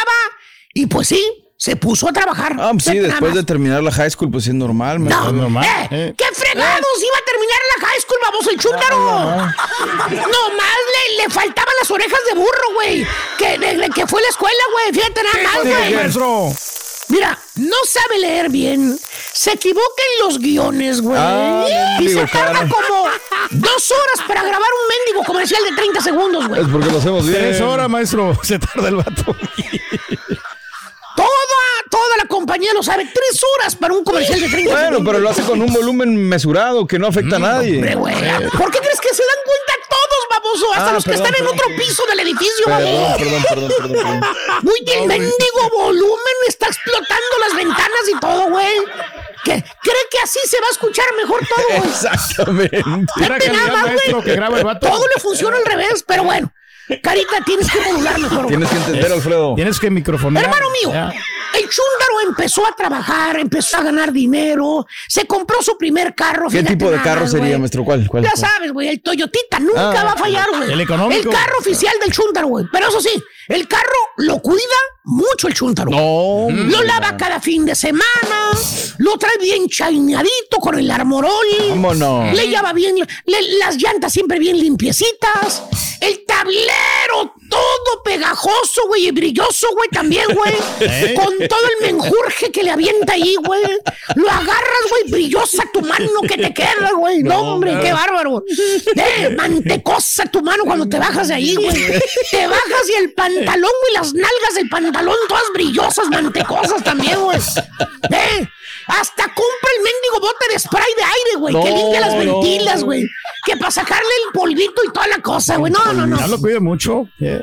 Y pues sí, se puso a trabajar. Ah, pues sí, Nada después más. de terminar la high school, pues es normal. maestro. No, eh, ¿Qué fregados iba a terminar la high school, vamos, el chúntaro? Nomás le, le faltaban las orejas de burro, güey. Que, que fue a la escuela, güey. Fíjate nada más, güey. Mira, no sabe leer bien. Se equivoca en los guiones, güey. Ah, y se tarda cara. como dos horas para grabar un mendigo comercial de 30 segundos, güey. Es porque lo hacemos bien. Tres horas, maestro. Se tarda el vato. Toda, la compañía lo sabe. Tres horas para un comercial de 30 Bueno, pero lo hace con un volumen mesurado que no afecta a nadie. Hombre, güey. ¿Por qué crees que se dan cuenta todos, baboso? Hasta Ah, los que perdón, están en perdón. otro piso del edificio, Perdón, baboso. perdón, perdón, perdón. Muy el mendigo volumen está explotando las ventanas y todo, güey. Que cree que así se va a escuchar mejor todo, güey. Exactamente. Fíjate nada más, güey. Todo le funciona al revés, pero bueno. Carita, tienes que modular mejor. Tienes que entender, Alfredo. Tienes que microfonear. Hermano mío, Ya. El chúndaro empezó a trabajar, empezó a ganar dinero, se compró su primer carro. ¿Qué tipo de nada carro sería, güey. maestro? ¿Cuál? ¿Cuál? Ya cuál? sabes, güey, el Toyotita nunca Ah, va a fallar, güey. el económico. El carro oficial del chúndaro, güey. Pero eso sí, el carro lo cuida mucho el chúndaro. No. Lo lava cada fin de semana, lo trae bien chaineadito con el armorol. Vámonos. Le lleva bien, le- las llantas siempre bien limpiecitas. El tablero todo pegajoso, güey, y brilloso, güey, también, güey. ¿Eh? Con todo el menjurje que le avienta ahí, güey. Lo agarras, güey, brillosa tu mano que te queda, güey. No, hombre, qué bárbaro. Eh, mantecosa tu mano cuando te bajas de ahí, güey. Te bajas y el pantalón, güey, las nalgas del pantalón todas brillosas, mantecosas también, güey. Eh, hasta compra el mendigo bote de spray de aire, güey, que No, limpia las ventilas, güey. Para sacarle el polvito y toda la cosa, güey. No, no, no. Ya lo cuida mucho. Eh.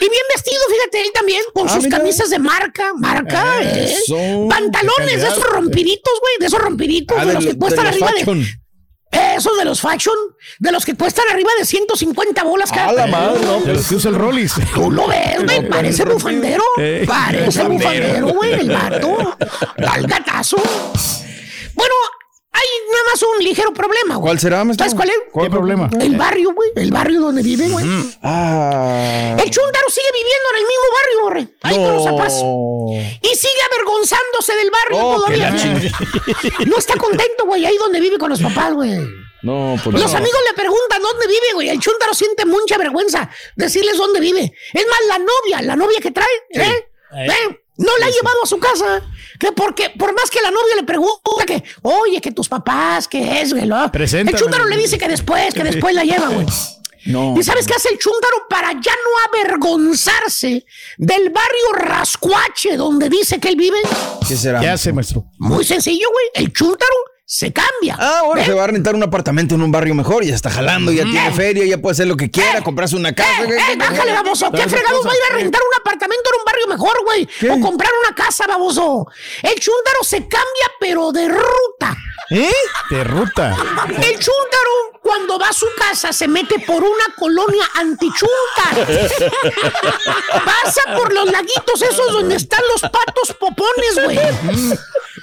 Y bien vestido, fíjate, él también, con Ah, sus mira. camisas de marca, marca, ¿eh? Eso. Pantalones de esos rompiditos, güey, de esos rompiditos, Ah, de, de los lo- que cuestan arriba fashion. de... Esos de los fashion, de los que cuestan arriba de 150 bolas cada A la madre, no. De los que usa el Rollis. Tú lo ves, güey, parece bufandero. Eh, Parece bufandero. bufandero, güey, el vato. Al gatazo. Bueno, hay nada más un ligero problema, güey. ¿Cuál será, maestro? ¿Sabes cuál es? ¿Qué problema? El barrio, güey. El barrio donde vive, güey. Ah. El chúndaro sigue viviendo en el mismo barrio, borre. Ahí con los zapas. Y sigue avergonzándose del barrio Oh, que todavía. la güey. No está contento, güey, ahí donde vive con los papás, güey. No, pues Los no. amigos le preguntan dónde vive, güey. El chúndaro siente mucha vergüenza decirles dónde vive. Es más, la novia, la novia que trae, ¿eh? ¿Eh? No la ha llevado a su casa. Que porque, por más que la novia le pregunta que, oye, que tus papás, que es, güey. El chúndaro le dice que después, que después la lleva, güey. No. ¿Y sabes qué hace el chúndaro para ya no avergonzarse del barrio Rascuache donde dice que él vive? ¿Qué será? ¿Qué hace, maestro? Muy sencillo, güey. El chúndaro se cambia. Ah, ahora ¿Eh? se va a rentar un apartamento en un barrio mejor, ya está jalando, ya tiene feria, ya puede hacer lo que quiera, comprarse una casa. Eh, bájale, baboso. ¿Qué fregados va a ir a rentar un apartamento en un barrio mejor, güey? O comprar una casa, baboso. El chúndaro se cambia, pero de ruta. ¿Eh? De ruta. El chúndaro, cuando va a su casa, se mete por una colonia antichúntar. Pasa por los laguitos esos donde están los patos popones, güey.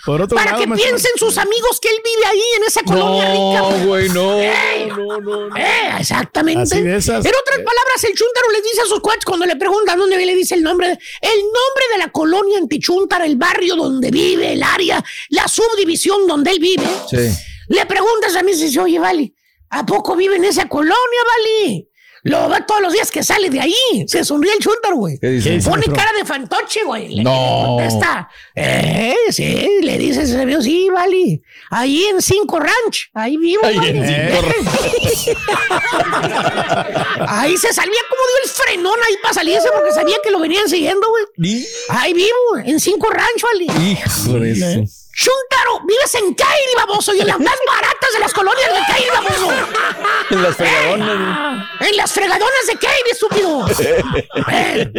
Por otro Para lado, que piensen sus amigos que él vive ahí en esa colonia rica. No, güey, no. Ey. No, no, no. Eh, exactamente. Así de esas. En otras palabras, el chúntaro les dice a sus cuates cuando le preguntan dónde vive, le dice el nombre, de- el nombre de la colonia antichúntara, el barrio donde vive, el área, la subdivisión donde él vive. Sí. Le preguntas a mí, dice, oye, Vali, ¿a poco vive en esa colonia, Vali? Lo ve todos los días que sale de ahí. Se sonríe el chúntaro, güey. ¿Qué dice? dice? Pone cara de fantoche, güey. Le No. contesta. Eh, sí, le dice ese amigo, sí, Vali. Ahí en Cinco Ranch. Ahí vivo, Ahí en Cinco Ahí se salía como dio el frenón ahí para salirse porque sabía que lo venían siguiendo, güey. Ahí vivo, en Cinco Ranch, Vali. Hijo de eso. Chuntaro, vives en Kairi, baboso, y en las más baratas de las colonias de Kairi, baboso. En las fregadonas. En las fregadonas de Kairi, estúpido. Eh,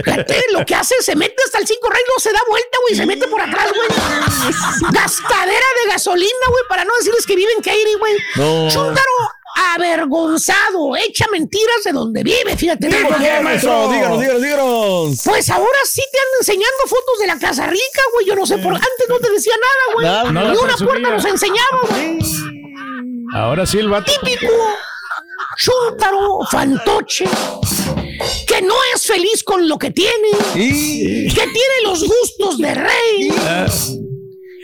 Fíjate, lo que hace, se mete hasta el cinco rayos, se da vuelta, güey, se mete por atrás, güey. Gastadera de gasolina, güey, para no decirles que vive en Kairi, güey. No. Chuntaro avergonzado, echa mentiras de donde vive, fíjate. ¿Por nada qué, maestro? Díganos, díganos, díganos. Pues ahora sí te andan enseñando fotos de la Casa Rica, güey. Yo no sé por antes no te decía nada, güey. Nada, no Ni la una presumía. puerta nos enseñaba, güey. Ahora sí el vato. Típico chúntaro fantoche que no es feliz con lo que tiene, que tiene los gustos de rey.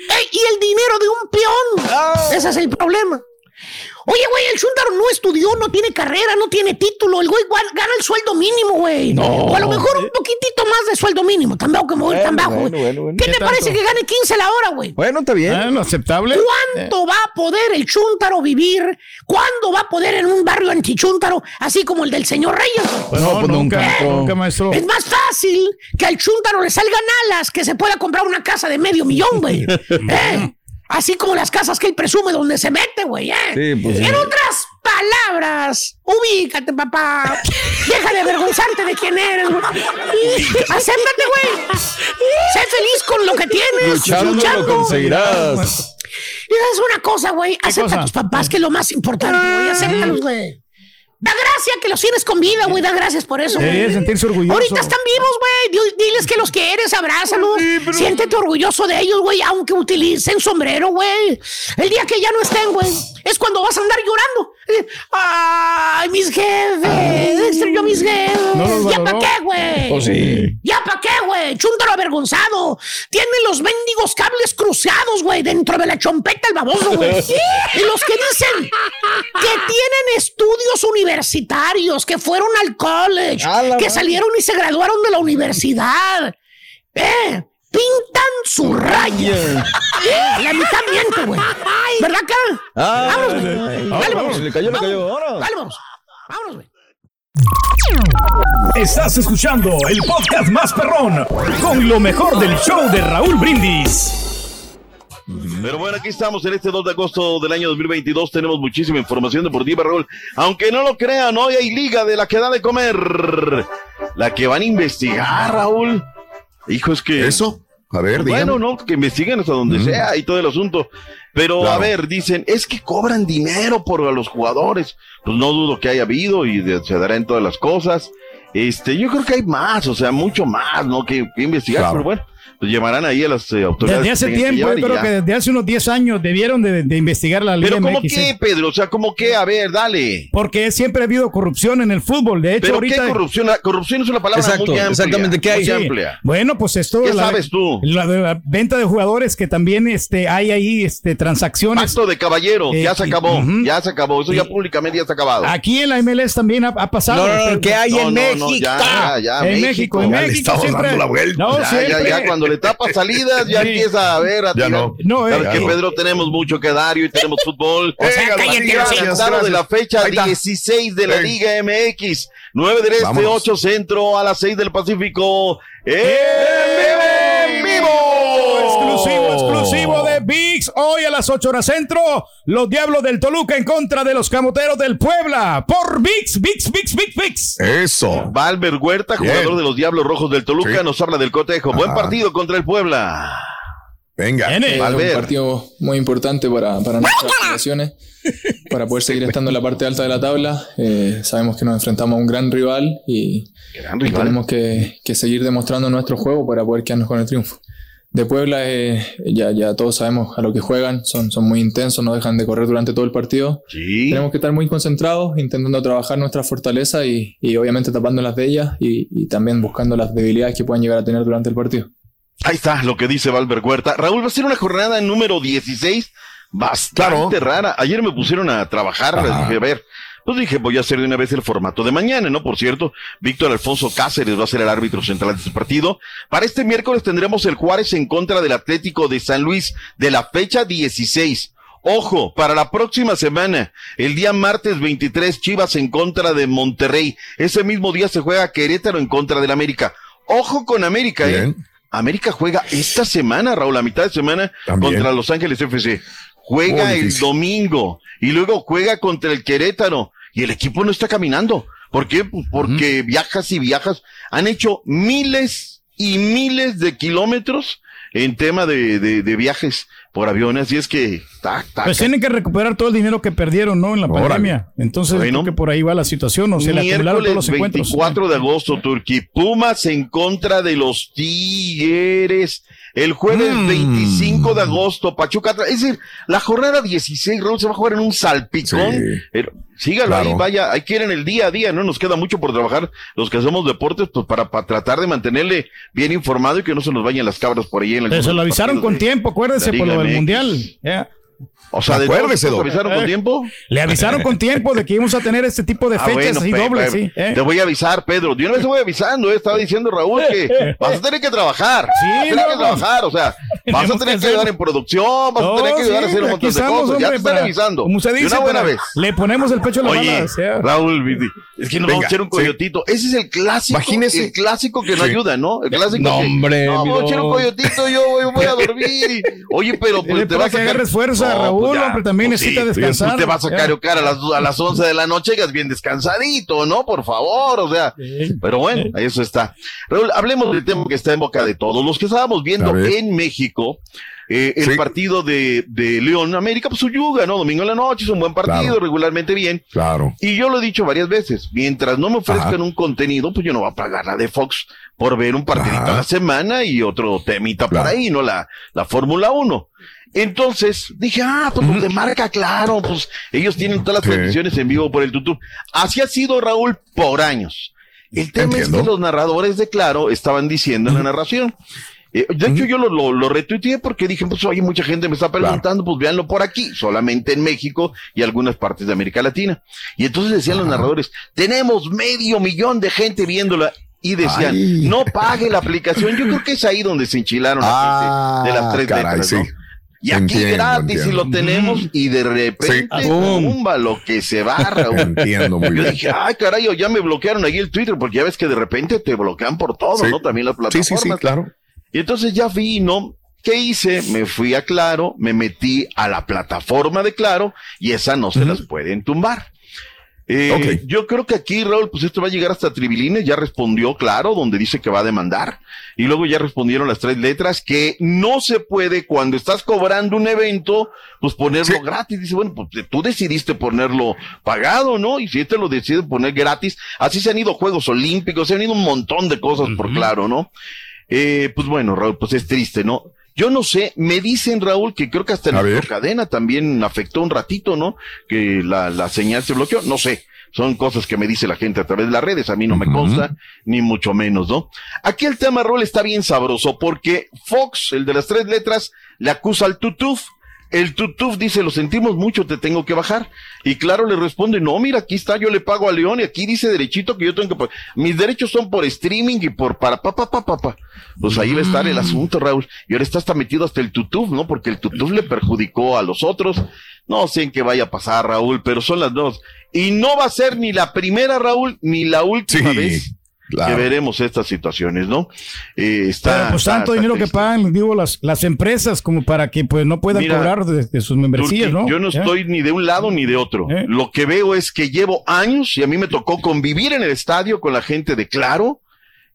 Ey, y el dinero de un peón. Ah. Ese es el problema. Oye, güey, el Chuntaro no estudió, no tiene carrera, no tiene título. El güey gana el sueldo mínimo, güey. No. O a lo mejor un poquitito más de sueldo mínimo. Tan bajo que me voy tan Bueno, bajo, güey. bueno, bueno, bueno. ¿Qué ¿Qué te tanto? parece que gane 15 la hora, güey? Bueno, está bien. Lo aceptable. ¿Cuánto va a poder el chúntaro vivir? ¿Cuándo va a poder en un barrio antichúntaro, así como el del señor Reyes? güey? No, pues nunca, nunca. nunca, maestro. Es más fácil que al chúntaro le salgan alas que se pueda comprar una casa de medio millón, güey. ¿Eh? Así como las casas que él presume donde se mete, güey. ¿eh? Sí, pues sí. En otras palabras, ubícate, papá. Deja de avergonzarte de quién eres, güey. Acéptate, güey. Sé feliz con lo que tienes. Luchando lo conseguirás. Y es una cosa, güey. Acepta cosa? a tus papás, que es lo más importante, güey. Acéptalos, güey. Da gracia que los tienes con vida, güey. Da gracias por eso, sentirse orgulloso. Ahorita están vivos, güey. Di- Diles que los quieres, abrázalos. Siéntete orgulloso de ellos, güey, aunque utilicen sombrero, güey. El día que ya no estén, güey, es cuando vas a andar llorando. Ay, mis jefes. Extraño mis jefes. No ¿Ya para qué, güey? Pues sí. ¿Ya para qué, güey? Chúntaro avergonzado. Tiene los mendigos cables cruzados, güey, dentro de la chompeta el baboso, güey. Y los que dicen que tienen estudios universitarios, que fueron al college, que salieron y se graduaron de la universidad. ¿Eh? Pintan su raya. La mitad miente, güey. ¿Verdad, acá? Ah, Vámonos, güey. Dale, vamos. le cayó, le cayó. Ahora. Dale, vamos. Vámonos, güey. Estás escuchando el podcast más perrón con lo mejor del show de Raúl Brindis. Pero bueno, aquí estamos en este 2 de agosto del año 2022. Tenemos muchísima información deportiva, Raúl. Aunque no lo crean, hoy hay liga de la que da de comer. La que van a investigar, Raúl. Hijo, es que... ¿Eso? A ver, dígame. Bueno, no, que investiguen hasta donde sea y todo el asunto. Pero a ver, dicen, es que cobran dinero por a los jugadores. Pues no dudo que haya habido y de- se dará en todas las cosas. Este, yo creo que hay más, o sea, mucho más, ¿no? Que, que investigar, Claro. pero bueno, pues llevarán ahí a las eh, autoridades. Desde hace tiempo, yo creo que desde hace unos 10 años debieron de, de investigar la Liga Pero ¿cómo MX. qué, ¿eh? Pedro? O sea, ¿cómo qué? A ver, dale. Porque siempre ha habido corrupción en el fútbol. De hecho, ¿Pero ahorita. qué corrupción? La corrupción es una palabra Exacto, muy amplia. exactamente, ¿qué hay? Muy Sí. amplia. Bueno, pues esto. ¿Qué la- sabes tú? La, la venta de jugadores que también este, hay ahí este, transacciones. Pacto de caballeros, Eh, ya se y- acabó, ujú. ya se acabó. Eso ya Y- públicamente ya está acabado. Aquí en la MLS también ha, ha pasado. No, no, no, Pero- ¿qué hay No, en no, México? no, ya, ya, ya, en México, en Ya le México estamos siempre. dando la vuelta. No, ya, siempre. ya, ya, cuando le tapas salidas, ya Sí. empieza a ver, a Ya tirar. no. No, eh, ¿Sabes ya qué, no. Pedro? Tenemos mucho que dar y hoy tenemos fútbol. O sea, Venga, cállate, los de la fecha Ahí está. 16 de la. Liga MX. 9 del Este, Vámonos. 8 Centro, a las 6 del Pacífico. ¡En vivo! Exclusivo, exclusivo de VIX. Hoy a las 8 horas centro, los Diablos del Toluca en contra de los Camoteros del Puebla. Por VIX, VIX, VIX, VIX, VIX. Eso. Valver Huerta, Bien. jugador de los Diablos Rojos del Toluca, Sí. nos habla del cotejo. Buen partido contra el Puebla. Venga. Viene. Val- un Valver. partido muy importante para, para nuestras aspiraciones, para poder seguir estando en la parte alta de la tabla. Eh, sabemos que nos enfrentamos a un gran rival y, Gran y rival. tenemos que, que seguir demostrando nuestro juego para poder quedarnos con el triunfo. De Puebla, eh, ya, ya todos sabemos a lo que juegan, son, son muy intensos, no dejan de correr durante todo el partido. Sí. Tenemos que estar muy concentrados, intentando trabajar nuestra fortaleza y, y obviamente tapando las de ellas y, y también buscando las debilidades que puedan llegar a tener durante el partido. Ahí está lo que dice Valver Huerta. Raúl, va a ser una jornada número 16 bastante rara. Ayer me pusieron a trabajar, les dije, a ver, pues dije, voy a hacer de una vez el formato de mañana, ¿no? Por cierto, Víctor Alfonso Cáceres va a ser el árbitro central de este partido. Para este miércoles tendremos el Juárez en contra del Atlético de San Luis de la fecha 16. Ojo, para la próxima semana, el día martes 23, Chivas en contra de Monterrey. Ese mismo día se juega Querétaro en contra del América. Ojo con América, ¿eh? Bien. América juega esta semana, Raúl, a mitad de semana También. contra Los Ángeles FC. Juega Muy el difícil. domingo y luego juega contra el Querétaro y el equipo no está caminando. ¿Por qué? Pues porque viajas y viajas. Han hecho miles y miles de kilómetros en tema de, de, de viajes por aviones, y es que tac, tac, Pues tienen que recuperar todo el dinero que perdieron, ¿no? En la Órale. pandemia. Entonces, Bueno. creo que por ahí va la situación. O se le acumularon todos los Miércoles encuentros. 24 de agosto, Turquía. Pumas en contra de los Tigres. El jueves Mm. 25 de agosto, Pachuca. Es decir, la jornada 16, Raúl, se va a jugar en un salpicón. Sí. Pero sígalo Claro. ahí, vaya, ahí quieren el día a día, ¿no? Nos queda mucho por trabajar los que hacemos deportes, pues para, para tratar de mantenerle bien informado y que no se nos vayan las cabras por ahí en el Eh, Se lo avisaron con tiempo, acuérdese, La por lo del mundial. Ya. O sea, de Acuérdese. ¿te avisaron con Eh. tiempo? Le avisaron con tiempo de que íbamos a tener este tipo de Ah, fechas bueno, así dobles, sí. ¿eh? Te voy a avisar, Pedro. De una vez te voy avisando, eh. Estaba diciendo Raúl que vas a tener que trabajar. Sí, vas a tener que no. trabajar, o sea, vas a tener que ayudar en producción, vas a tener No, que ayudar a hacer un montón de estamos, cosas. ya te están para- avisando. Como se De dice, una buena vez. le ponemos el pecho a las Oye, balas. ya. Raúl, es que nos vamos a echar un sí. coyotito. Ese es el clásico. Imagínese. El clásico que no ayuda, ¿no? El clásico No, hombre, No, vamos a echar un coyotito, yo voy, a dormir. Oye, pero pues te para vas a sacar. Raúl, hombre, también necesita descansar. Pues te vas a Ya. cariocar a las, a las 11 de la noche, llegas bien descansadito, ¿no? Por favor, o sea. Pero bueno, eso está. Raúl, hablemos del tema que está en boca de todos. Los que estábamos viendo en México, eh, el Sí. partido de, de León América, pues su yuga, ¿no? Domingo en la noche, es un buen partido, Claro. regularmente bien. Claro. Y yo lo he dicho varias veces, mientras no me ofrezcan Ajá. un contenido, pues yo no voy a pagar la de Fox por ver un partidito Ajá. a la semana y otro temita por Claro. ahí, ¿no? La, la Fórmula 1. Entonces dije, ah, pues los de marca, claro, pues ellos tienen todas las Sí. transmisiones en vivo por el YouTube. Así ha sido Raúl por años. El tema es que los narradores de Claro estaban diciendo en la narración. eh, de hecho, yo lo, lo, lo retuiteé porque dije, pues oye, mucha gente me está preguntando, pues véanlo por aquí, solamente en México y algunas partes de América Latina. Y entonces decían los narradores, tenemos medio millón de gente viéndola. Y decían, Ay. no pague la aplicación. Yo creo que es ahí donde se enchilaron la Ah, gente de las tres caray, letras, ¿no? sí. Y aquí Entiendo, gratis entiendo. y lo tenemos y de repente, Sí. ¡pumba! Lo que se Raúl. Entiendo muy Yo bien. dije, ay, caray, ya me bloquearon ahí el Twitter, porque ya ves que de repente te bloquean por todo, Sí. ¿no? También las Sí, plataformas. sí, sí, claro. Y entonces ya vi, ¿no? ¿Qué hice? Me fui a Claro, me metí a la plataforma de Claro y esa no se las pueden tumbar. Eh, Ok. Yo creo que aquí, Raúl, pues esto va a llegar hasta Tribilines, ya respondió Claro, donde dice que va a demandar. Y luego ya respondieron las tres letras que no se puede cuando estás cobrando un evento, pues ponerlo Sí. gratis. Dice, bueno, pues tú decidiste ponerlo pagado, ¿no? Y si este lo decide poner gratis, así se han ido Juegos Olímpicos, se han ido un montón de cosas por Claro, ¿no? Eh, pues bueno, Raúl, pues es triste, ¿no? Yo no sé, me dicen Raúl que creo que hasta en la cadena también afectó un ratito, ¿no? Que la, la señal se bloqueó, no sé. Son cosas que me dice la gente a través de las redes, a mí no me consta, ni mucho menos, ¿no? Aquí el tema, Raúl, está bien sabroso porque Fox, el de las tres letras, le acusa al Tutuf. El Tutuf dice, lo sentimos mucho, te tengo que bajar. Y claro, le responde, no, mira, aquí está, yo le pago a León y aquí dice derechito que yo tengo que pagar. Mis derechos son por streaming y por para pa, pa, pa, pa, pa. Pues ahí va a estar el asunto, Raúl. Y ahora está hasta metido hasta el Tutuf, ¿no? Porque el Tutuf le perjudicó a los otros. No sé en qué vaya a pasar, Raúl, pero son las dos. Y no va a ser ni la primera, Raúl, ni la última Sí, vez claro. que veremos estas situaciones, ¿no? Eh, está, Pero pues tanto está dinero que pagan, digo, las, las empresas como para que pues no puedan Mira, cobrar de, de sus membresías, ¿no? Yo no estoy ni de un lado ni de otro. ¿Eh? Lo que veo es que llevo años y a mí me tocó convivir en el estadio con la gente de Claro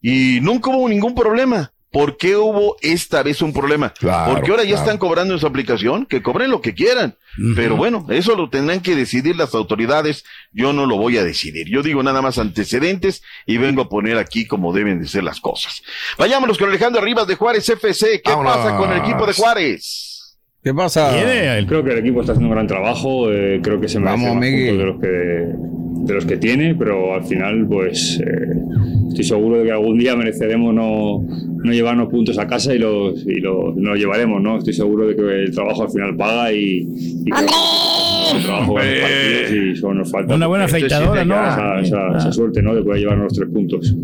y nunca hubo ningún problema. ¿Por qué hubo esta vez un problema? Claro, Porque ahora ya claro. están cobrando en su aplicación, que cobren lo que quieran. Pero bueno, eso lo tendrán que decidir las autoridades. Yo no lo voy a decidir. Yo digo nada más antecedentes y vengo a poner aquí como deben de ser las cosas. Vayámonos con Alejandro Rivas de Juárez FC. ¿Qué Vámonos. pasa con el equipo de Juárez? ¿Qué pasa? Creo que el equipo está haciendo un gran trabajo, eh, creo que se merece Vamos, más puntos de los que de los que tiene, pero al final pues eh, estoy seguro de que algún día mereceremos no, no llevarnos puntos a casa y los y los, nos los llevaremos, ¿no? Estoy seguro de que el trabajo al final paga y, y trabajo y solo nos falta Una buena afeitadora, ¿no? esa, esa- esa suerte, ¿no? De poder llevarnos los tres puntos.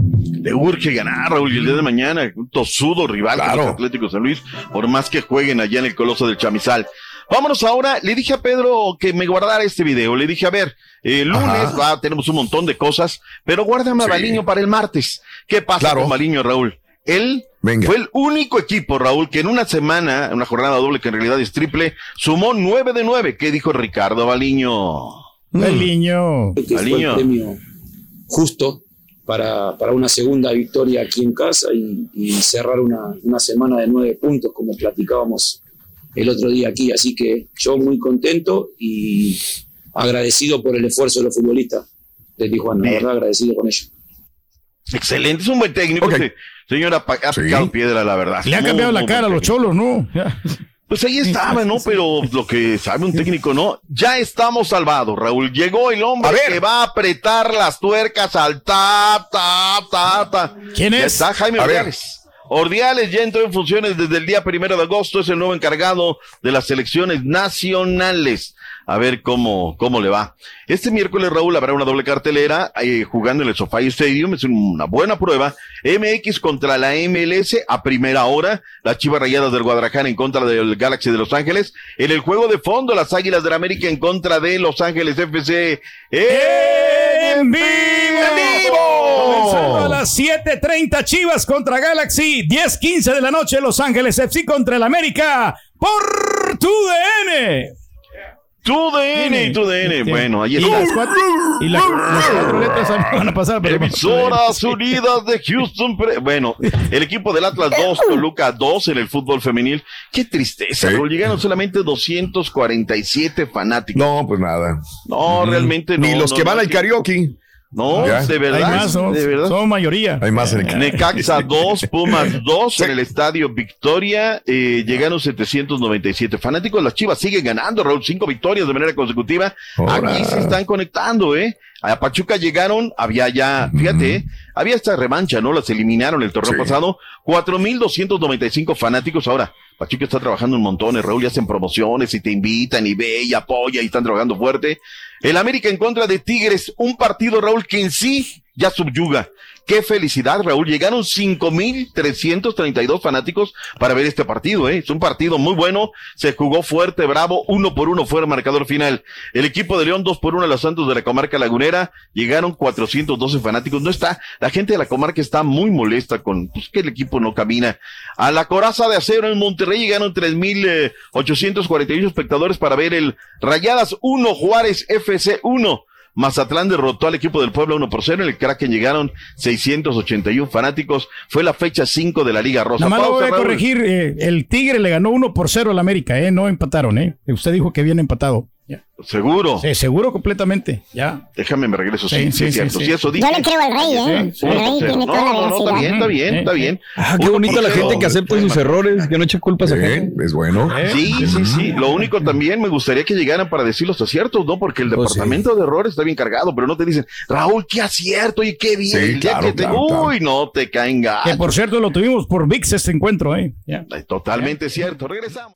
Le urge ganar, Raúl, y el día de mañana, un tosudo rival Claro. Atlético San Luis, por más que jueguen allá en el Coloso del Chamizal. Vámonos ahora, le dije a Pedro que me guardara este video, le dije, a ver, el lunes Ajá. va, tenemos un montón de cosas, pero guárdame a Sí. Baliño para el martes. ¿Qué pasa Claro. con Baliño, Raúl? Él Venga. fue el único equipo, Raúl, que en una semana, una jornada doble que en realidad es triple, sumó nueve de nueve. ¿Qué dijo Ricardo Baliño? El Baliño. premio justo para, para una segunda victoria aquí en casa y, y cerrar una, una semana de nueve puntos, como platicábamos el otro día aquí. Así que yo muy contento y agradecido por el esfuerzo de los futbolistas de Tijuana, la verdad agradecido con ellos. Excelente, es un buen técnico. se- Señora, ha pa- ha picado piedra, la verdad. Le ha Muy, cambiado la muy cara a los cholos, ¿no? Ya. Pues ahí estaba, ¿no? Pero lo que sabe un técnico, ¿no? Ya estamos salvados, Raúl. Llegó el hombre que va a apretar las tuercas al ta, ta, ta, ta. ¿Quién Ya es? está Jaime ver. Ordiales. Ya entró en funciones desde el día primero de agosto, es el nuevo encargado de las selecciones nacionales. A ver cómo, cómo le va. Este miércoles, Raúl, habrá una doble cartelera eh, jugando en el SoFi Stadium. Es una buena prueba. MX contra la MLS a primera hora. Las Chivas Rayadas del Guadalajara en contra del Galaxy de Los Ángeles. En el juego de fondo, las Águilas del América en contra de Los Ángeles FC. ¡En vivo! Comenzando a las 7:30 Chivas contra Galaxy, 10:15 de la noche Los Ángeles FC contra el América por tu DN. Tu DN y tu DN. Bueno, ahí Y está. las cuatro, y la- las cuatro letras van a pasar. pero- Emisoras Unidas de Houston. pre- Bueno, el equipo del Atlas 2, Toluca 2 en el fútbol femenil. Qué tristeza, Sí. Llegaron solamente 247 fanáticos. No, pues nada. No, realmente no. Ni los no, que van no, al karaoke. No, Ya. de verdad. Hay más, ¿no? de verdad. Son mayoría. Hay más en el Necaxa 2, Pumas 2 en el estadio Victoria. Eh, llegaron 797 fanáticos. Las Chivas siguen ganando, Raúl. Cinco victorias de manera consecutiva. Aquí se están conectando, ¿eh? A Pachuca llegaron, había ya, fíjate, ¿eh? había esta revancha, ¿no? Las eliminaron el torneo Sí. pasado. 4.295 fanáticos. Ahora, Pachuca está trabajando un montón, ¿eh? Raúl, y hacen promociones y te invitan y ve y apoya y están trabajando fuerte. El América en contra de Tigres, un partido, Raúl, que en sí ya subyuga. Qué felicidad, Raúl. Llegaron 5.332 fanáticos para ver este partido, ¿eh? Es un partido muy bueno. Se jugó fuerte, bravo. Uno por uno fue el marcador final. El equipo de León, dos por uno a los Santos de la comarca lagunera. Llegaron 412 fanáticos. No está, la gente de la comarca está muy molesta con, pues que el equipo no camina. A la coraza de acero en Monterrey llegaron 3.848 espectadores para ver el Rayadas 1, Juárez FC 1. Mazatlán derrotó al equipo del Puebla 1 por 0. En el Kraken llegaron 681 fanáticos. Fue la fecha 5 de la Liga Rosa. Nada más voy a corregir. eh, el Tigre le ganó 1 por 0 al América, ¿eh? No empataron, ¿eh? Usted dijo que viene empatado. Ya. Seguro. Sí, seguro completamente. Ya. Déjame me regreso. Sí, Sí, sí, cierto. sí, Sí, sí. eso Yo dije. le creo al rey, ¿eh? El rey tiene toda la No, no, no, está bien, está bien, está bien. Ah, qué bonita la gente que acepta sus errores, que no echa culpas a gente. Es bueno. Sí, sí, sí. Lo único también me gustaría que llegaran para decir los aciertos, ¿no? Porque el Pues departamento de errores está bien cargado, pero no te dicen, Raúl, qué acierto y qué bien. Claro, que te- claro, claro. Uy, no te caen Que por cierto lo tuvimos por VIX este encuentro, ¿eh? Ya. Totalmente cierto. Regresamos.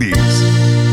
90s.